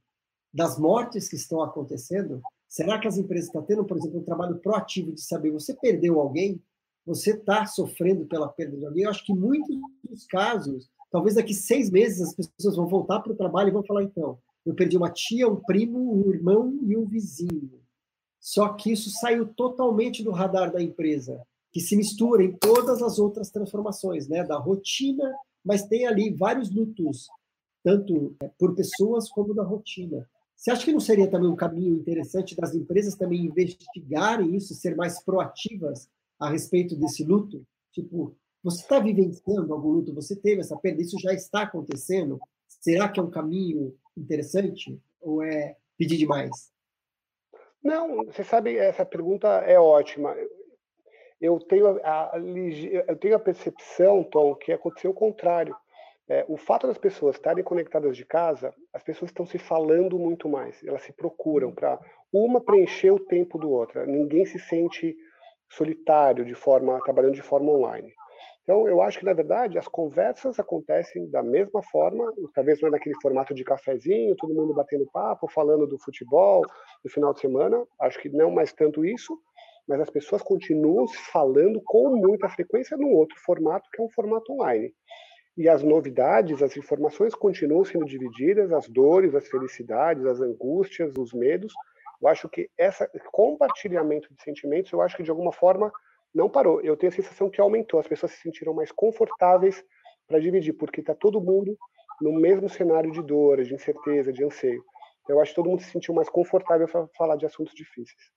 das mortes que estão acontecendo? Será que as empresas estão tendo, por exemplo, um trabalho proativo de saber, você perdeu alguém? Você está sofrendo pela perda de alguém. Eu acho que muitos dos casos, talvez daqui seis meses as pessoas vão voltar para o trabalho e vão falar então, eu perdi uma tia, um primo, um irmão e um vizinho. Só que isso saiu totalmente do radar da empresa, que se mistura em todas as outras transformações, né, da rotina, mas tem ali vários lutos, tanto é, por pessoas como da rotina. Você acha que não seria também um caminho interessante das empresas também investigarem isso, ser mais proativas a respeito desse luto? Tipo, você está vivenciando algum luto? Você teve essa perda? Isso já está acontecendo? Será que é um caminho interessante? Ou é pedir demais? Não, você sabe, essa pergunta é ótima. Eu tenho a, eu tenho a percepção, Tom, que aconteceu o contrário. É, o fato das pessoas estarem conectadas de casa, as pessoas estão se falando muito mais. Elas se procuram para uma preencher o tempo do outra. Ninguém se sente solitário de forma trabalhando de forma online. Então, eu acho que, na verdade, as conversas acontecem da mesma forma, talvez não é naquele formato de cafezinho, todo mundo batendo papo, falando do futebol no final de semana, acho que não mais tanto isso, mas as pessoas continuam se falando com muita frequência num outro formato, que é um formato online. E as novidades, as informações continuam sendo divididas, as dores, as felicidades, as angústias, os medos. Eu acho que esse compartilhamento de sentimentos, eu acho que de alguma forma não parou. Eu tenho a sensação que aumentou. As pessoas se sentiram mais confortáveis para dividir, porque está todo mundo no mesmo cenário de dor, de incerteza, de anseio. Eu acho que todo mundo se sentiu mais confortável para falar de assuntos difíceis.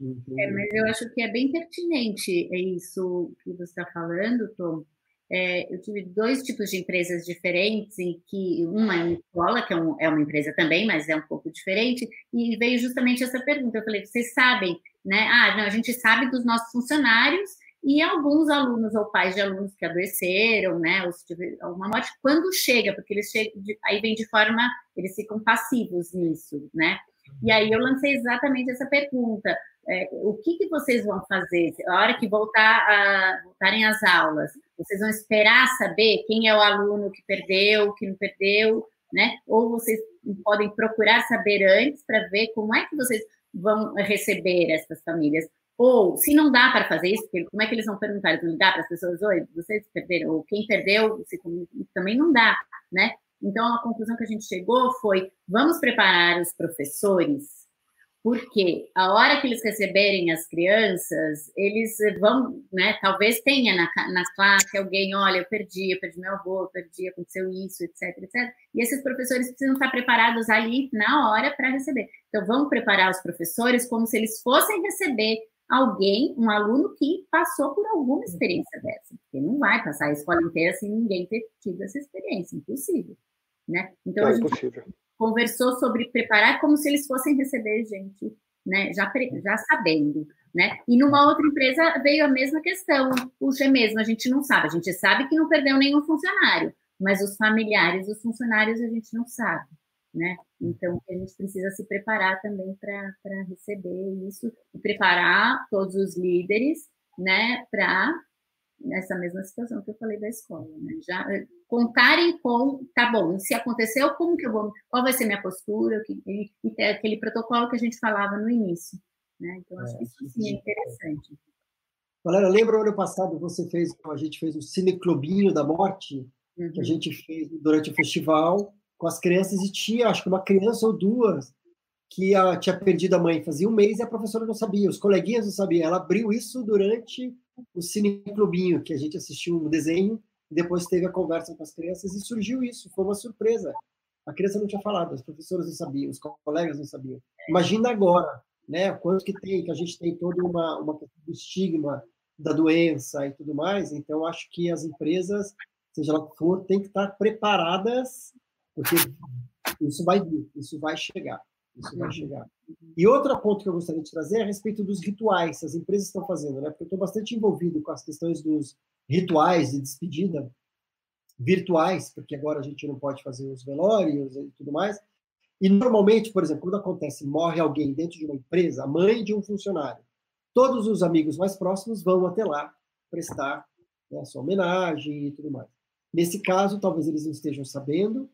É, mas eu acho que é bem pertinente isso que você está falando, Tom. É, eu tive dois tipos de empresas diferentes, em que uma é uma escola, que é, um, é, uma empresa também, mas é um pouco diferente, e veio justamente essa pergunta. Eu falei, vocês sabem, né? Ah, não, a gente sabe dos nossos funcionários e alguns alunos ou pais de alunos que adoeceram, né? Ou se tiver alguma morte, quando chega, porque eles chegam, de, aí vem de forma, eles ficam passivos nisso, né? E aí eu lancei exatamente essa pergunta é, o que, que vocês vão fazer a hora que voltar a, voltarem as aulas? Vocês vão esperar saber quem é o aluno que perdeu, que não perdeu, né? Ou vocês podem procurar saber antes para ver como é que vocês vão receber essas famílias. Ou, se não dá para fazer isso, como é que eles vão perguntar? Não dá para as pessoas, oi, vocês perderam, ou quem perdeu, também não dá, né? Então, a conclusão que a gente chegou foi, vamos preparar os professores porque a hora que eles receberem as crianças, eles vão, né? Talvez tenha na, na classe alguém, olha, eu perdi, eu perdi meu avô, eu perdi, aconteceu isso, etc, etc. E esses professores precisam estar preparados ali na hora para receber. Então, vamos preparar os professores como se eles fossem receber alguém, um aluno que passou por alguma experiência dessa. Porque não vai passar a escola inteira sem ninguém ter tido essa experiência, impossível. Né? Então, é impossível conversou sobre preparar como se eles fossem receber gente, né? Já, já sabendo. Né? E numa outra empresa veio a mesma questão. Puxa, é mesmo, a gente não sabe. A gente sabe que não perdeu nenhum funcionário, mas os familiares dos funcionários a gente não sabe. Né? Então, a gente precisa se preparar também para receber isso e preparar todos os líderes né, para nessa mesma situação que eu falei da escola. Né? Já contarem com, tá bom, se aconteceu, como que eu vou, qual vai ser minha postura, e, e ter aquele protocolo que a gente falava no início. Né? Então, acho é, que isso sim é interessante. Galera, lembra o ano passado você fez, a gente fez o Cineclubinho da Morte, uhum. que a uhum. gente fez durante o festival com as crianças e tinha, acho que uma criança ou duas que a, tinha perdido a mãe fazia um mês e a professora não sabia, os coleguinhas não sabiam. Ela abriu isso durante o Cineclubinho, que a gente assistiu um desenho depois teve a conversa com as crianças e surgiu isso, foi uma surpresa. A criança não tinha falado, as professoras não sabiam, os colegas não sabiam. Imagina agora, né? Quanto que tem, que a gente tem toda uma, uma do estigma da doença e tudo mais. Então, acho que as empresas, seja lá que for, têm que estar preparadas, porque isso vai vir, isso vai chegar. Isso vai chegar. E outro ponto que eu gostaria de trazer é a respeito dos rituais que as empresas estão fazendo, né? Porque eu estou bastante envolvido com as questões dos rituais de despedida virtuais, porque agora a gente não pode fazer os velórios e tudo mais. E normalmente, por exemplo, quando acontece, morre alguém dentro de uma empresa, a mãe de um funcionário, todos os amigos mais próximos vão até lá prestar né, a sua homenagem e tudo mais. Nesse caso, talvez eles não estejam sabendo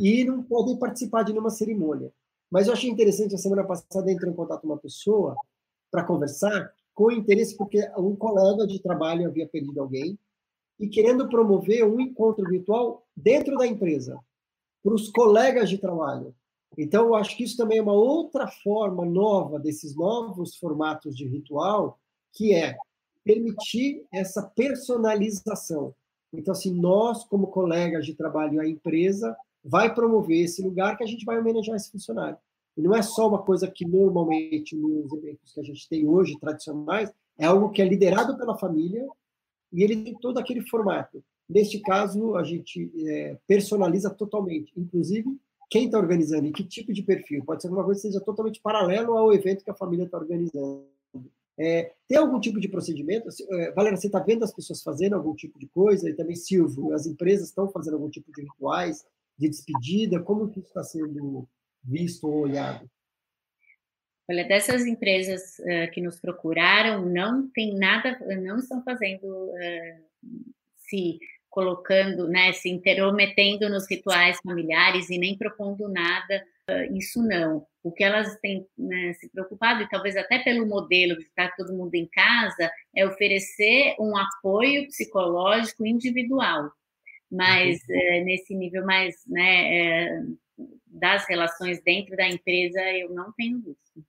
e não podem participar de nenhuma cerimônia. Mas eu achei interessante, a semana passada entrou em contato uma pessoa para conversar com interesse, porque um colega de trabalho havia perdido alguém e querendo promover um encontro virtual dentro da empresa, para os colegas de trabalho. Então, eu acho que isso também é uma outra forma nova desses novos formatos de ritual, que é permitir essa personalização. Então, assim, nós, como colegas de trabalho, a empresa vai promover esse lugar que a gente vai homenagear esse funcionário. E não é só uma coisa que normalmente nos eventos que a gente tem hoje, tradicionais, é algo que é liderado pela família e ele tem todo aquele formato. Neste caso, a gente é, personaliza totalmente. Inclusive, quem está organizando e que tipo de perfil. Pode ser uma coisa que seja totalmente paralelo ao evento que a família está organizando. É, tem algum tipo de procedimento? É, Valéria, você está vendo as pessoas fazendo algum tipo de coisa? E também, Silvio, as empresas estão fazendo algum tipo de rituais de despedida? Como que isso está sendo visto ou olhado? Olha, dessas empresas uh, que nos procuraram, não tem nada, não estão fazendo uh, se colocando, né, se intrometendo nos rituais familiares e nem propondo nada, uh, isso não. O que elas têm né, se preocupado, e talvez até pelo modelo de estar todo mundo em casa, é oferecer um apoio psicológico individual. Mas é, nesse nível mais né, é, das relações dentro da empresa, eu não tenho visto.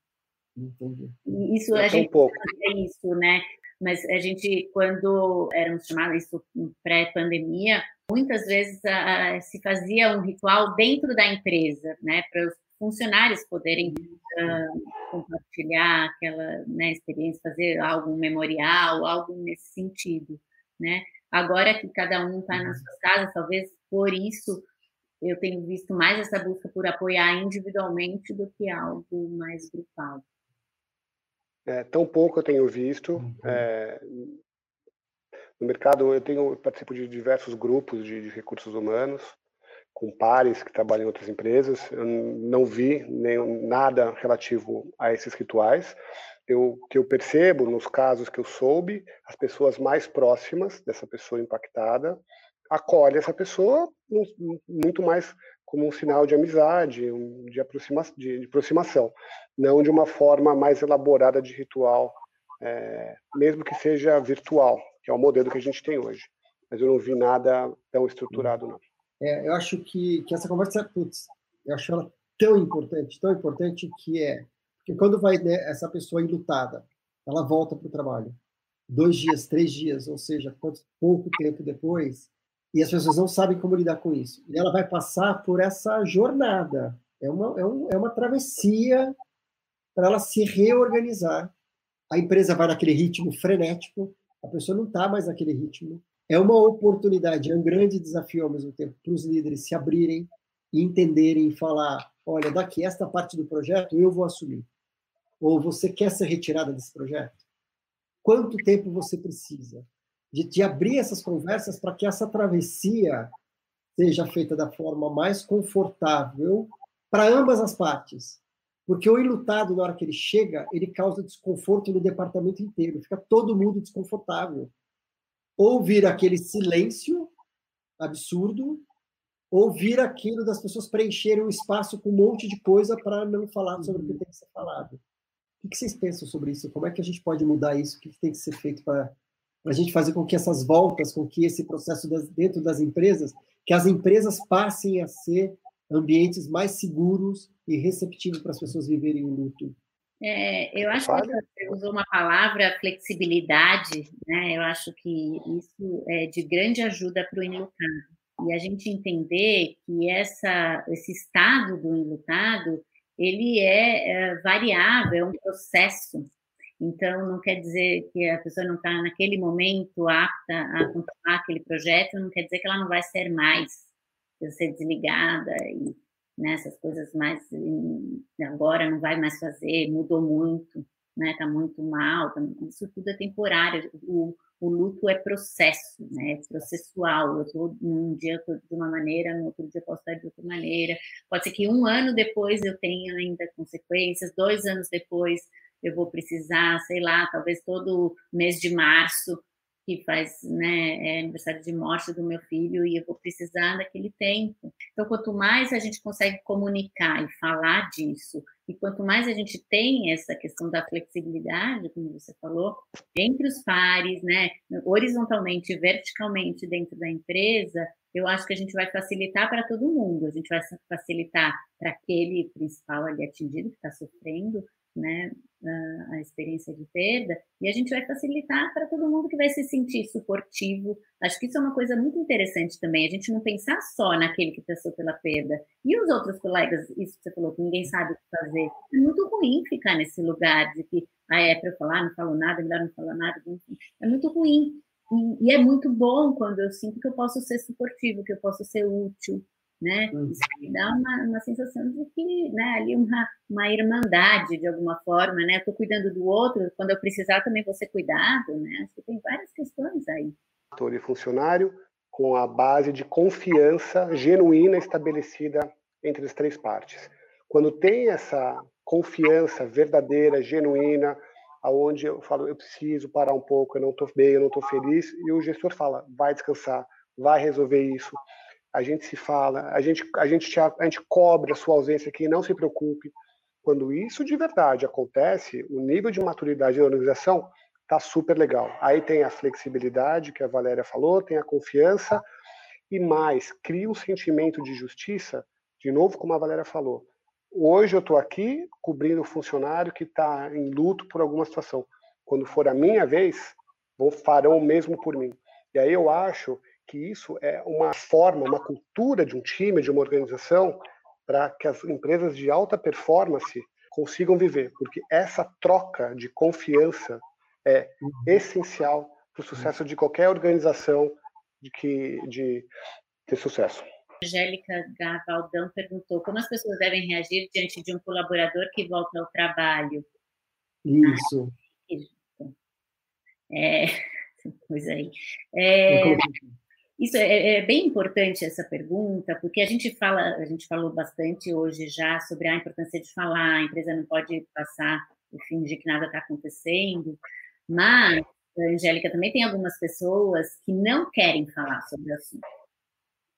Entendi. Isso é a gente pouco. isso, né? mas a gente, quando éramos chamados isso pré-pandemia, muitas vezes a, a, se fazia um ritual dentro da empresa, né, para os funcionários poderem uh, compartilhar aquela né, experiência, fazer algo memorial, algo nesse sentido, né? Agora que cada um está nas suas casas, talvez por isso eu tenho visto mais essa busca por apoiar individualmente do que algo mais grupal. É, tão pouco eu tenho visto. Uhum. É, no mercado, eu tenho eu participo de diversos grupos de, de, recursos humanos, com pares que trabalham em outras empresas. Eu não vi nenhum, nada relativo a esses rituais. Eu, que eu percebo, nos casos que eu soube, as pessoas mais próximas dessa pessoa impactada acolhem essa pessoa muito mais como um sinal de amizade, de, aproxima, de aproximação, não de uma forma mais elaborada de ritual, é, mesmo que seja virtual, que é o modelo que a gente tem hoje. Mas eu não vi nada tão estruturado, não. É, eu acho que, que essa conversa, putz, eu acho ela tão importante, tão importante que é que quando vai né, essa pessoa enlutada, ela volta para o trabalho, dois dias, três dias, ou seja, pouco tempo depois, e as pessoas não sabem como lidar com isso. E ela vai passar por essa jornada. É uma, é, um, é uma travessia para ela se reorganizar. A empresa vai naquele ritmo frenético, a pessoa não está mais naquele ritmo. É uma oportunidade, é um grande desafio ao mesmo tempo para os líderes se abrirem e entenderem e falar: olha, daqui esta parte do projeto eu vou assumir. Ou você quer ser retirada desse projeto? Quanto tempo você precisa? de, de abrir essas conversas para que essa travessia seja feita da forma mais confortável para ambas as partes. Porque o enlutado, na hora que ele chega, ele causa desconforto no departamento inteiro, fica todo mundo desconfortável. Ou vira aquele silêncio absurdo, ou vira aquilo das pessoas preencherem um espaço com um monte de coisa para não falar sobre o que tem que ser falado. O que vocês pensam sobre isso? Como é que a gente pode mudar isso? O que tem que ser feito para para a gente fazer com que essas voltas, com que esse processo das, dentro das empresas, que as empresas passem a ser ambientes mais seguros e receptivos para as pessoas viverem o luto. É, eu acho que você usou uma palavra flexibilidade, né? Eu acho que isso é de grande ajuda para o enlutado. E a gente entender que essa, esse estado do enlutado, ele é, é variável, é um processo. Então, não quer dizer que a pessoa não está naquele momento apta a continuar aquele projeto, não quer dizer que ela não vai ser mais, ser desligada e nessas né, coisas mais agora não vai mais fazer, mudou muito, né? Está muito mal, tá, isso tudo é temporário. O, o luto é processo, né? É processual. Eu estou num dia tô de uma maneira, no outro dia posso estar de outra maneira. Pode ser que um ano depois eu tenha ainda consequências, dois anos depois eu vou precisar, sei lá, talvez todo mês de março, que faz né, é aniversário de morte do meu filho, e eu vou precisar daquele tempo. Então, quanto mais a gente consegue comunicar e falar disso, e quanto mais a gente tem essa questão da flexibilidade, como você falou, entre os pares, né, horizontalmente verticalmente dentro da empresa, eu acho que a gente vai facilitar para todo mundo. A gente vai facilitar para aquele principal ali atingido que está sofrendo, né, a, experiência de perda, e a gente vai facilitar para todo mundo que vai se sentir suportivo. Acho que isso é uma coisa muito interessante também, a gente não pensar só naquele que passou pela perda. E os outros colegas, isso que você falou, que ninguém sabe o que fazer. É muito ruim ficar nesse lugar de que, ah, é para eu falar, não falo nada, melhor não falar nada. É muito ruim. E, e é muito bom quando eu sinto que eu posso ser suportivo, que eu posso ser útil, né? Uhum. Isso dá uma, uma sensação de que, né, ali uma, uma irmandade de alguma forma, né? Estou cuidando do outro, quando eu precisar também vou ser cuidado, né? Acho que tem várias questões aí. Ator e funcionário com a base de confiança genuína estabelecida entre as três partes. Quando tem essa confiança verdadeira, genuína, aonde eu falo, eu preciso parar um pouco, eu não estou bem, eu não estou feliz, e o gestor fala, vai descansar, vai resolver isso. A gente se fala, a gente, a gente, a gente cobra a sua ausência aqui, não se preocupe. Quando isso de verdade acontece, o nível de maturidade da organização está super legal. Aí tem a flexibilidade que a Valéria falou, tem a confiança e mais, cria um sentimento de justiça, de novo, como a Valéria falou. Hoje eu estou aqui cobrindo o funcionário que está em luto por alguma situação. Quando for a minha vez, vou farão o mesmo por mim. E aí eu acho que isso é uma forma, uma cultura de um time, de uma organização, para que as empresas de alta performance consigam viver, porque essa troca de confiança é uhum. essencial para o sucesso de qualquer organização de que de ter sucesso. Angélica Gavaldão perguntou como as pessoas devem reagir diante de um colaborador que volta ao trabalho. Isso. Ah, é, coisa aí. É, isso é, é, bem importante essa pergunta, porque a gente fala, a gente falou bastante hoje já sobre a importância de falar, a empresa não pode passar e fingir que nada está acontecendo, mas, Angélica, também tem algumas pessoas que não querem falar sobre o assunto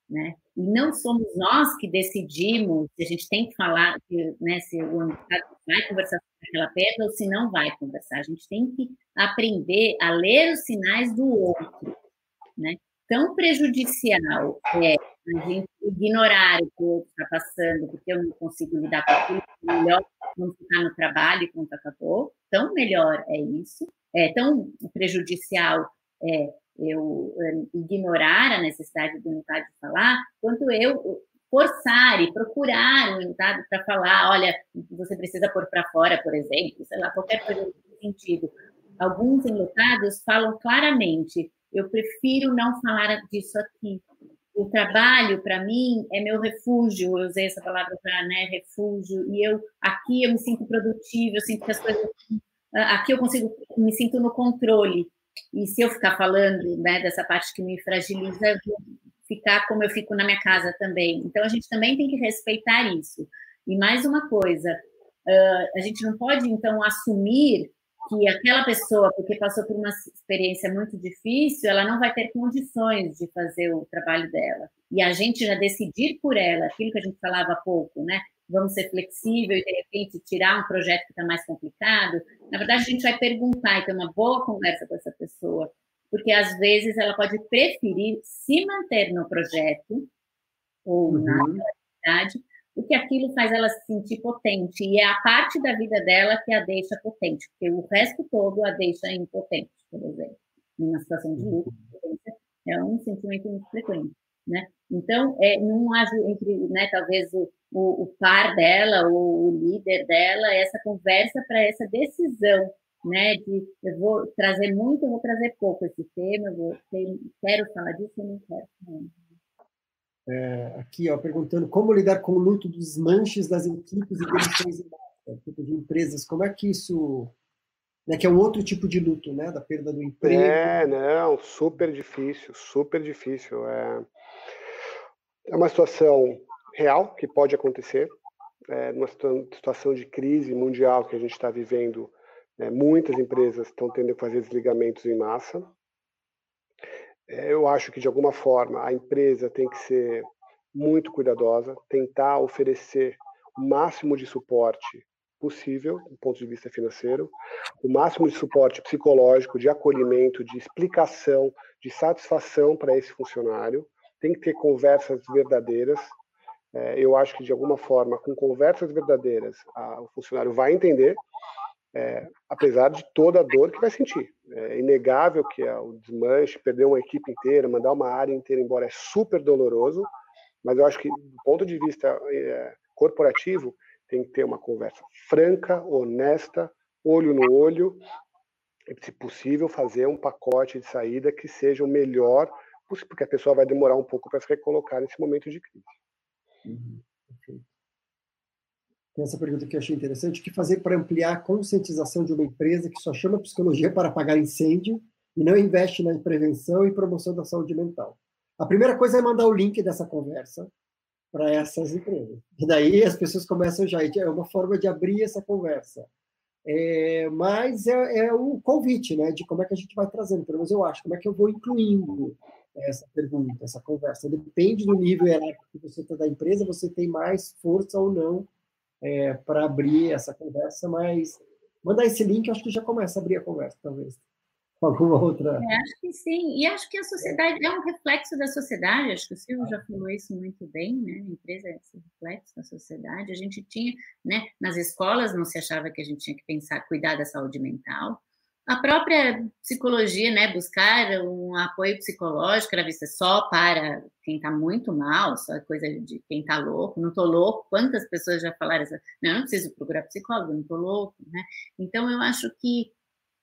né? E não somos nós que decidimos se a gente tem que falar, né, se o mercado vai conversar com aquela perda ou se não vai conversar. A gente tem que aprender a ler os sinais do outro, né? Tão prejudicial é a gente ignorar o que o outro está passando, porque eu não consigo lidar com aquilo, melhor não ficar no trabalho e pronto, acabou. Tão melhor é isso, é tão prejudicial é eu eh, ignorar a necessidade do unidade de falar, quanto eu forçar e procurar o unidade para falar, olha, você precisa pôr para fora, por exemplo, sei lá, qualquer coisa sentido. Alguns enlutados falam claramente, eu prefiro não falar disso aqui. O trabalho, para mim, é meu refúgio, eu usei essa palavra para, né, refúgio, e eu, aqui eu me sinto produtivo, eu sinto que as coisas, aqui eu consigo, me sinto no controle, e se eu ficar falando né, dessa parte que me fragiliza, eu vou ficar como eu fico na minha casa também. Então, a gente também tem que respeitar isso. E mais uma coisa, a gente não pode, então, assumir que aquela pessoa, porque passou por uma experiência muito difícil, ela não vai ter condições de fazer o trabalho dela. E a gente já decidir por ela, aquilo que a gente falava há pouco, né? vamos ser flexível e, de repente, tirar um projeto que está mais complicado, na verdade, a gente vai perguntar e ter uma boa conversa com essa pessoa, porque, às vezes, ela pode preferir se manter no projeto ou uhum. na atividade, porque aquilo faz ela se sentir potente, e é a parte da vida dela que a deixa potente, porque o resto todo a deixa impotente, por exemplo. Numa situação de luto, uhum. é um sentimento muito frequente. Né? Então, é, não há entre, né, talvez, o, o, o par dela, o, o, líder dela, essa conversa para essa decisão, né, de eu vou trazer muito, eu vou trazer pouco esse tema, eu vou ter, quero falar disso, eu não quero. É, aqui, ó, perguntando como lidar com o luto dos manches das equipes e demissões em tipo de empresas, como é que isso né, que é um outro tipo de luto, né, da perda do emprego. É, não, super difícil, super difícil. É, é uma situação real que pode acontecer, é, numa situação de crise mundial que a gente está vivendo, né, muitas empresas estão tendo que fazer desligamentos em massa. É, eu acho que, de alguma forma, a empresa tem que ser muito cuidadosa, tentar oferecer o máximo de suporte possível, do ponto de vista financeiro, o máximo de suporte psicológico, de acolhimento, de explicação, de satisfação para esse funcionário. Tem que ter conversas verdadeiras. É, eu acho que, de alguma forma, com conversas verdadeiras, o funcionário vai entender, é, apesar de toda a dor que vai sentir. É inegável que é o desmanche, perder uma equipe inteira, mandar uma área inteira embora é super doloroso, mas eu acho que, do ponto de vista é, corporativo, tem que ter uma conversa franca, honesta, olho no olho, e, se possível, fazer um pacote de saída que seja o melhor porque a pessoa vai demorar um pouco para se recolocar nesse momento de crise. Uhum. Tem essa pergunta que eu achei interessante: o que fazer para ampliar a conscientização de uma empresa que só chama psicologia para apagar incêndio e não investe na prevenção e promoção da saúde mental? A primeira coisa é mandar o link dessa conversa para essas empresas. E daí as pessoas começam já, é uma forma de abrir essa conversa. É, mas é, é, o convite, né, de como é que a gente vai trazendo, pelo menos eu acho, como é que eu vou incluindo essa pergunta, essa conversa. Depende do nível hierárquico que você tem da empresa, você tem mais força ou não é, para abrir essa conversa, mas mandar esse link, acho que já começa a abrir a conversa, talvez. Alguma outra. É, acho que sim. E acho que a sociedade é um reflexo da sociedade. Acho que o Silvio já falou isso muito bem, né? A empresa é esse reflexo da sociedade. A gente tinha, né? Nas escolas não se achava que a gente tinha que pensar, cuidar da saúde mental a própria psicologia, né, buscar um apoio psicológico era vista só para quem está muito mal, só coisa de quem está louco, não estou louco. Quantas pessoas já falaram isso? Não, eu não preciso procurar psicólogo, não estou louco, né? Então eu acho que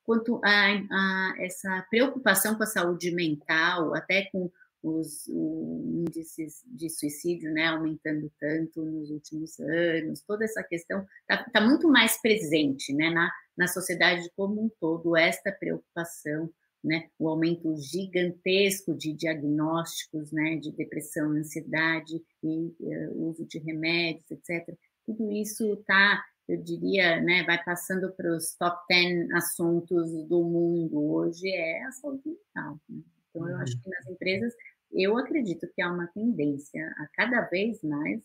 quanto a, a, essa preocupação com a saúde mental, até com os, índices de suicídio né, aumentando tanto nos últimos anos, toda essa questão está tá muito mais presente né, na, na sociedade como um todo, esta preocupação, né, o aumento gigantesco de diagnósticos né, de depressão, ansiedade e uh, uso de remédios, etc. Tudo isso está, eu diria, né, vai passando para os top 10 assuntos do mundo hoje, é a saúde mental. Né? Então, eu acho uhum. que nas empresas eu acredito que há uma tendência a cada vez mais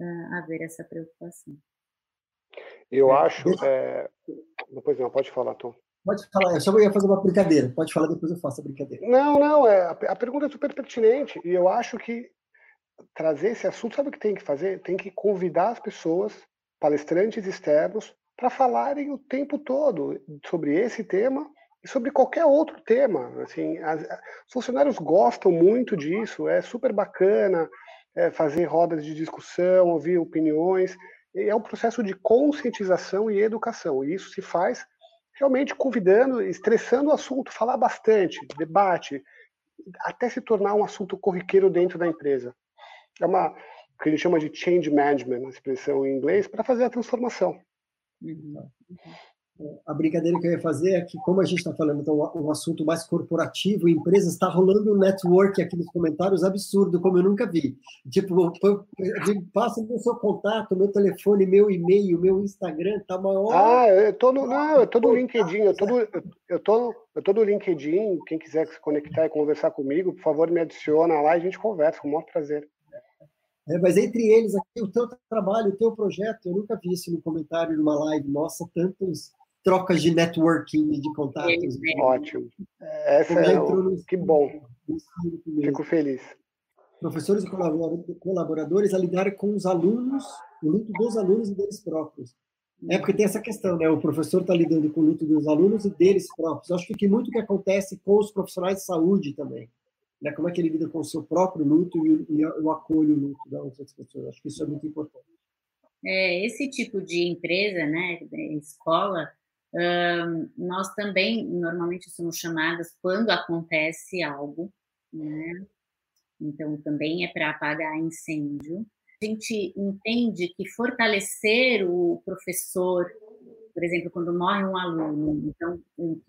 uh, haver essa preocupação. Eu é, acho. É... Depois não, pode falar, Tom. Pode falar, eu só ia fazer uma brincadeira. Pode falar, depois eu faço a brincadeira. Não, não, é, a pergunta é super pertinente e eu acho que trazer esse assunto, sabe o que tem que fazer? Tem que convidar as pessoas, palestrantes externos, para falarem o tempo todo sobre esse tema e sobre qualquer outro tema. Assim, as, os funcionários gostam muito disso, é super bacana é, fazer rodas de discussão, ouvir opiniões. É um processo de conscientização e educação. E isso se faz realmente convidando, estressando o assunto, falar bastante, debate, até se tornar um assunto corriqueiro dentro da empresa. É uma o que a gente chama de change management, a expressão em inglês, para fazer a transformação. A brincadeira que eu ia fazer é que, como a gente está falando então, um assunto mais corporativo, empresas, está rolando um network aqui nos comentários absurdo, como eu nunca vi. Tipo, passa o seu contato, meu telefone, meu e-mail, meu Instagram, tá maior. Ah, eu tô no, não, eu tô no LinkedIn, eu tô no, eu tô, eu tô no LinkedIn, quem quiser se conectar e conversar comigo, por favor, me adiciona lá e a gente conversa, com o maior prazer. É, mas entre eles, aqui, o teu trabalho, o teu projeto, eu nunca vi isso no comentário, numa live, nossa, tantos trocas de networking, de contatos. Ótimo. Essa é o... Que bom. Fico feliz. Professores e colaboradores a lidar com os alunos, o luto dos alunos e deles próprios. É porque tem essa questão, né? O professor está lidando com o luto dos alunos e deles próprios. Eu acho que tem muito que acontece com os profissionais de saúde também. Né? Como é que ele lida com o seu próprio luto e, e o acolhe o luto das outras pessoas. Acho que isso é muito importante. É, esse tipo de empresa, né, escola, nós também normalmente somos chamadas quando acontece algo, né? Então também é para apagar incêndio. A gente entende que fortalecer o professor, por exemplo, quando morre um aluno, então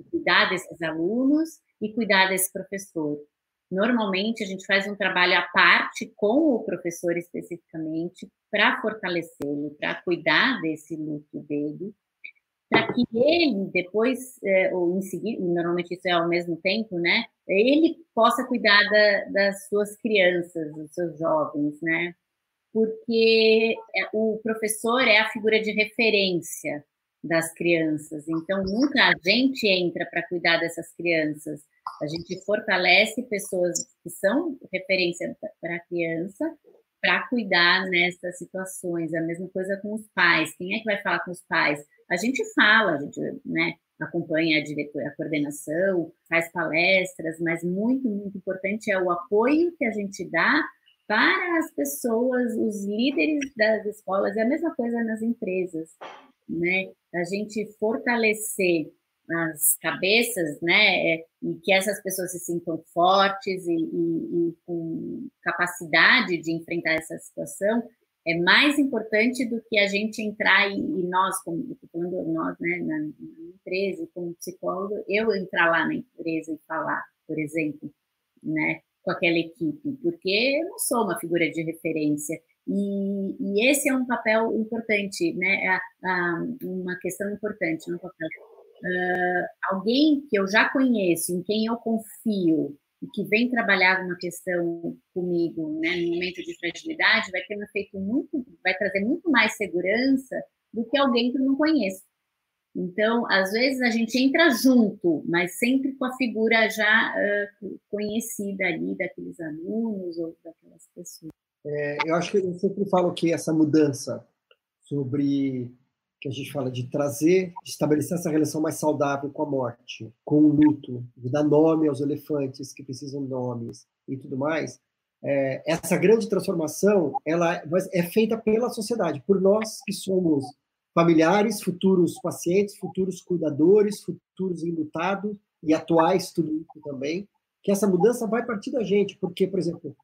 cuidar desses alunos e cuidar desse professor. Normalmente a gente faz um trabalho à parte com o professor especificamente para fortalecê-lo, para cuidar desse luto dele para que ele depois, é, ou em seguida, normalmente isso é ao mesmo tempo, né? Ele possa cuidar da, das suas crianças, dos seus jovens, né? Porque é, o professor é a figura de referência das crianças. Então, nunca a gente entra para cuidar dessas crianças. A gente fortalece pessoas que são referência para a criança para cuidar nessas situações. A mesma coisa com os pais. Quem é que vai falar com os pais? A gente fala, a gente né, acompanha a, a coordenação, faz palestras, mas muito, muito importante é o apoio que a gente dá para as pessoas, os líderes das escolas, é a mesma coisa nas empresas, né? A gente fortalecer as cabeças, né, é, e que essas pessoas se sintam fortes e, e, e, com capacidade de enfrentar essa situação, é mais importante do que a gente entrar e, e nós, como falando nós, né, na, na, empresa, como psicólogo, eu entrar lá na empresa e falar, por exemplo, né, com aquela equipe, porque eu não sou uma figura de referência. E, e esse é um papel importante, né, a, a, uma questão importante no papel uh, alguém que eu já conheço, em quem eu confio, e que vem trabalhar uma questão comigo, né, no momento de fragilidade, vai ter um efeito muito, vai trazer muito mais segurança do que alguém que eu não conheço. Então, às vezes a gente entra junto, mas sempre com a figura já uh, conhecida ali daqueles alunos ou daquelas pessoas. É, eu acho que eu sempre falo que essa mudança sobre que a gente fala de trazer, de estabelecer essa relação mais saudável com a morte, com o luto, de dar nome aos elefantes que precisam de nomes e tudo mais. É, essa grande transformação ela é feita pela sociedade, por nós que somos familiares, futuros pacientes, futuros cuidadores, futuros enlutados e atuais tudo isso também, que essa mudança vai partir da gente, porque, por exemplo,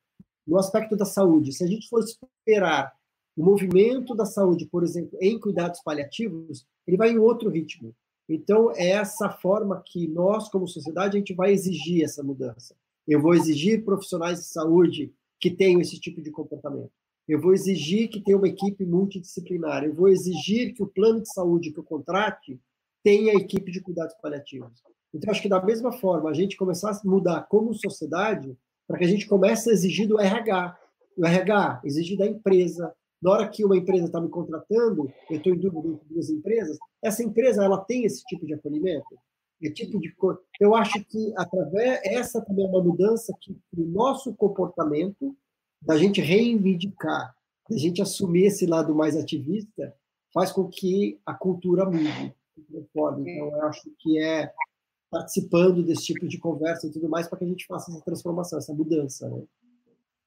no aspecto da saúde, se a gente for esperar o movimento da saúde, por exemplo, em cuidados paliativos, ele vai em outro ritmo. Então, é essa forma que nós, como sociedade, a gente vai exigir essa mudança. Eu vou exigir profissionais de saúde que tenham esse tipo de comportamento. Eu vou exigir que tenha uma equipe multidisciplinar. Eu vou exigir que o plano de saúde que eu contrate tenha equipe de cuidados paliativos. Então, acho que da mesma forma, a gente começar a mudar como sociedade para que a gente comece a exigir do RH. O RH exige da empresa, na hora que uma empresa está me contratando, eu estou em dúvida entre duas empresas, essa empresa ela tem esse tipo de acolhimento? É tipo de eu acho que através essa também é uma mudança que o nosso comportamento da gente reivindicar, da gente assumir esse lado mais ativista, faz com que a cultura mude. Então, eu acho que é participando desse tipo de conversa e tudo mais para que a gente faça essa transformação, essa mudança, né?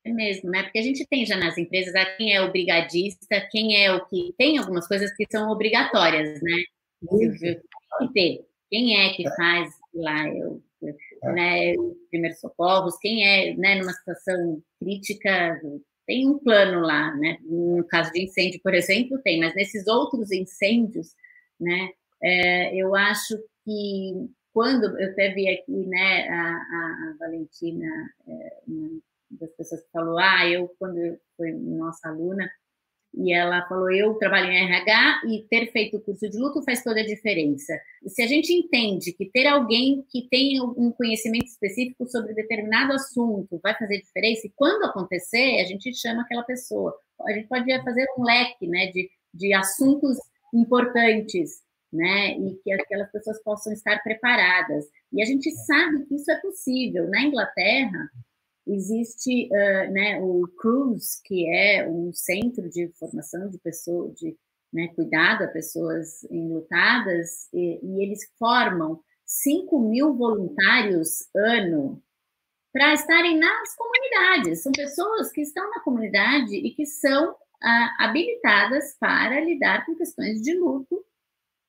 É mesmo, né? Porque a gente tem já nas empresas ah, quem é o brigadista, quem é o que. Tem algumas coisas que são obrigatórias, né? Tem que ter. Quem é que faz lá eu, é. né, primeiros socorros, quem é né, numa situação crítica, tem um plano lá, né? No caso de incêndio, por exemplo, tem, mas nesses outros incêndios, né? É, eu acho que quando eu até vi aqui, né, a, a Valentina é, das pessoas que falou, ah, eu, quando eu fui nossa aluna, e ela falou, eu trabalho em RH e ter feito o curso de luto faz toda a diferença. E se a gente entende que ter alguém que tem um conhecimento específico sobre determinado assunto vai fazer diferença, e quando acontecer, a gente chama aquela pessoa. A gente pode fazer um leque né, de, de assuntos importantes, né, e que aquelas pessoas possam estar preparadas. E a gente sabe que isso é possível. Na Inglaterra, Existe uh, né, o CRUISE, que é um centro de formação de pessoas, de né, cuidado a pessoas enlutadas, e, e eles formam 5 mil voluntários ano para estarem nas comunidades. São pessoas que estão na comunidade e que são uh, habilitadas para lidar com questões de luto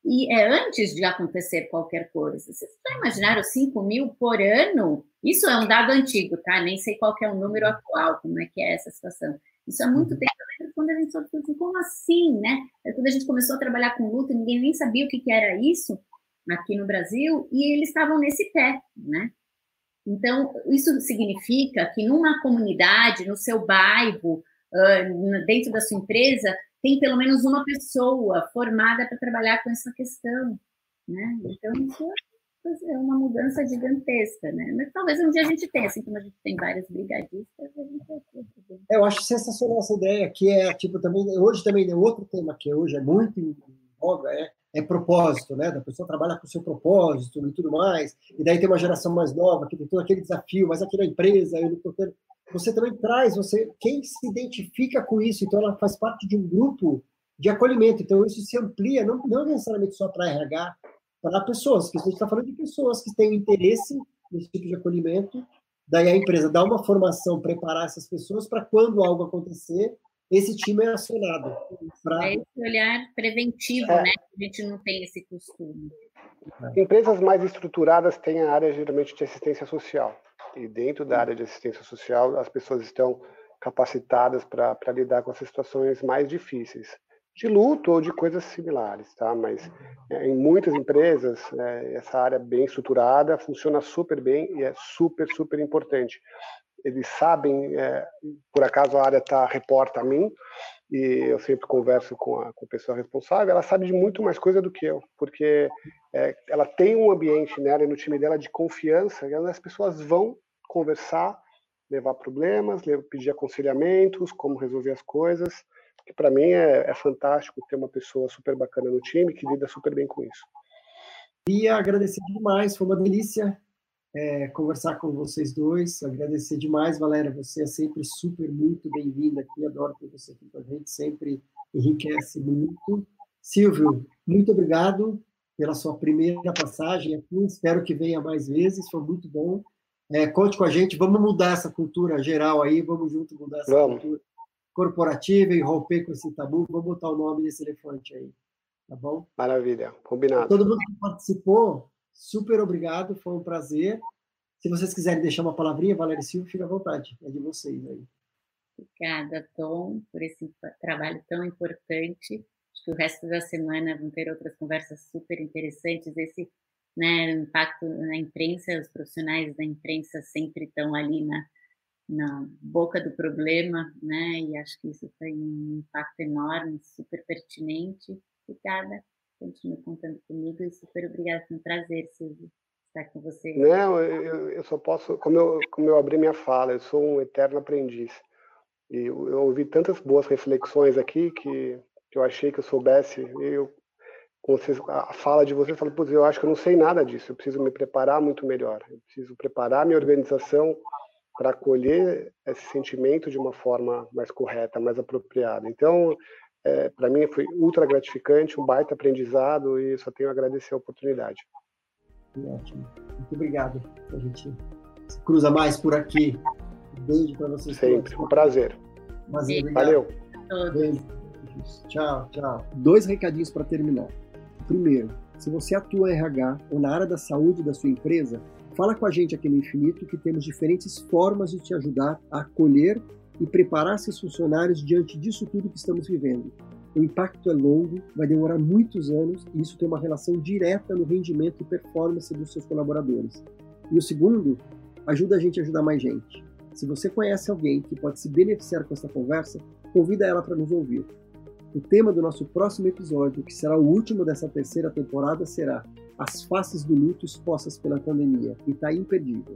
e é antes de acontecer qualquer coisa. Vocês já imaginaram 5 mil por ano? Isso é um dado antigo, tá? Nem sei qual é o número atual, como é que é essa situação. Isso há muito uhum. tempo, eu quando a gente soube assim, como assim, né? É quando a gente começou a trabalhar com luto, ninguém nem sabia o que, que era isso aqui no Brasil, e eles estavam nesse pé, né? Então, isso significa que numa comunidade, no seu bairro, dentro da sua empresa, tem pelo menos uma pessoa formada para trabalhar com essa questão, né? Então isso é uma mudança gigantesca, né? Mas talvez um dia a gente tenha, assim como a gente tem vários brigadistas, a gente. Eu acho sensacional essa ideia, que é tipo também hoje também é outro tema que hoje é muito em voga, é é propósito, né? Da pessoa trabalha com o seu propósito e tudo mais. E daí tem uma geração mais nova que tem todo aquele desafio, mas aqui na empresa eu não estou tendo você também traz, você quem se identifica com isso, então ela faz parte de um grupo de acolhimento. Então isso se amplia, não, não necessariamente só para RH, para pessoas, que a gente está falando de pessoas que têm interesse nesse tipo de acolhimento. Daí a empresa dá uma formação, preparar essas pessoas para quando algo acontecer, esse time é acionado. Pra... É esse olhar preventivo, é. né? A gente não tem esse costume. É. Empresas mais estruturadas têm a área geralmente de assistência social. E dentro da área de assistência social, as pessoas estão capacitadas para lidar com as situações mais difíceis, de luto ou de coisas similares, tá? Mas é, em muitas empresas, é, essa área bem estruturada funciona super bem e é super, super importante. Eles sabem, é, por acaso a área tá, reporta a mim, e eu sempre converso com a, com a pessoa responsável, ela sabe de muito mais coisa do que eu, porque é, ela tem um ambiente nela e no time dela de confiança, e as pessoas vão conversar, levar problemas, pedir aconselhamentos, como resolver as coisas, que para mim é, é, fantástico ter uma pessoa super bacana no time que lida super bem com isso. Queria agradecer demais, foi uma delícia é, conversar com vocês dois. Agradecer demais, Valéria. Você é sempre super, muito bem-vinda aqui. Adoro ter você aqui com a gente, sempre enriquece muito. Silvio, muito obrigado pela sua primeira passagem aqui. Espero que venha mais vezes, foi muito bom. É, conte com a gente, vamos mudar essa cultura geral aí, vamos junto mudar essa vamos. cultura corporativa e romper com esse tabu. Vamos botar o nome desse elefante aí, tá bom? Maravilha, combinado. Todo mundo que participou, super obrigado, foi um prazer. Se vocês quiserem deixar uma palavrinha, Valéria Silva, fica à vontade, é de vocês aí. Obrigada, Tom, por esse trabalho tão importante. Acho que o resto da semana vão ter outras conversas super interessantes. Esse né, impacto na imprensa, os profissionais da imprensa sempre estão ali na, na boca do problema, né? E acho que isso tem um impacto enorme, super pertinente. Obrigada continue contando comigo e super obrigada, foi um prazer, Silvio, estar com você. Não, eu, eu só posso, como eu, como eu abri minha fala, eu sou um eterno aprendiz. E eu, eu ouvi tantas boas reflexões aqui que, que eu achei que eu soubesse. Eu, com vocês, a fala de vocês, eu falo, eu acho que eu não sei nada disso, eu preciso me preparar muito melhor, eu preciso preparar minha organização para acolher esse sentimento de uma forma mais correta, mais apropriada. Então, é, para mim foi ultra gratificante, um baita aprendizado e só tenho a agradecer a oportunidade. Ótimo. Muito obrigado. A gente se cruza mais por aqui. Um beijo para vocês. Sempre, todos. um prazer. Valeu. Beijo. Tchau, tchau. Dois recadinhos para terminar. Primeiro, se você atua em RH ou na área da saúde da sua empresa, fala com a gente aqui no Infinito que temos diferentes formas de te ajudar a acolher e preparar seus funcionários diante disso tudo que estamos vivendo. O impacto é longo, vai demorar muitos anos e isso tem uma relação direta no rendimento e performance dos seus colaboradores. E o segundo, ajuda a gente a ajudar mais gente. Se você conhece alguém que pode se beneficiar com essa conversa, convida ela para nos ouvir. O tema do nosso próximo episódio, que será o último dessa terceira temporada, será As faces do luto expostas pela pandemia, e está imperdível.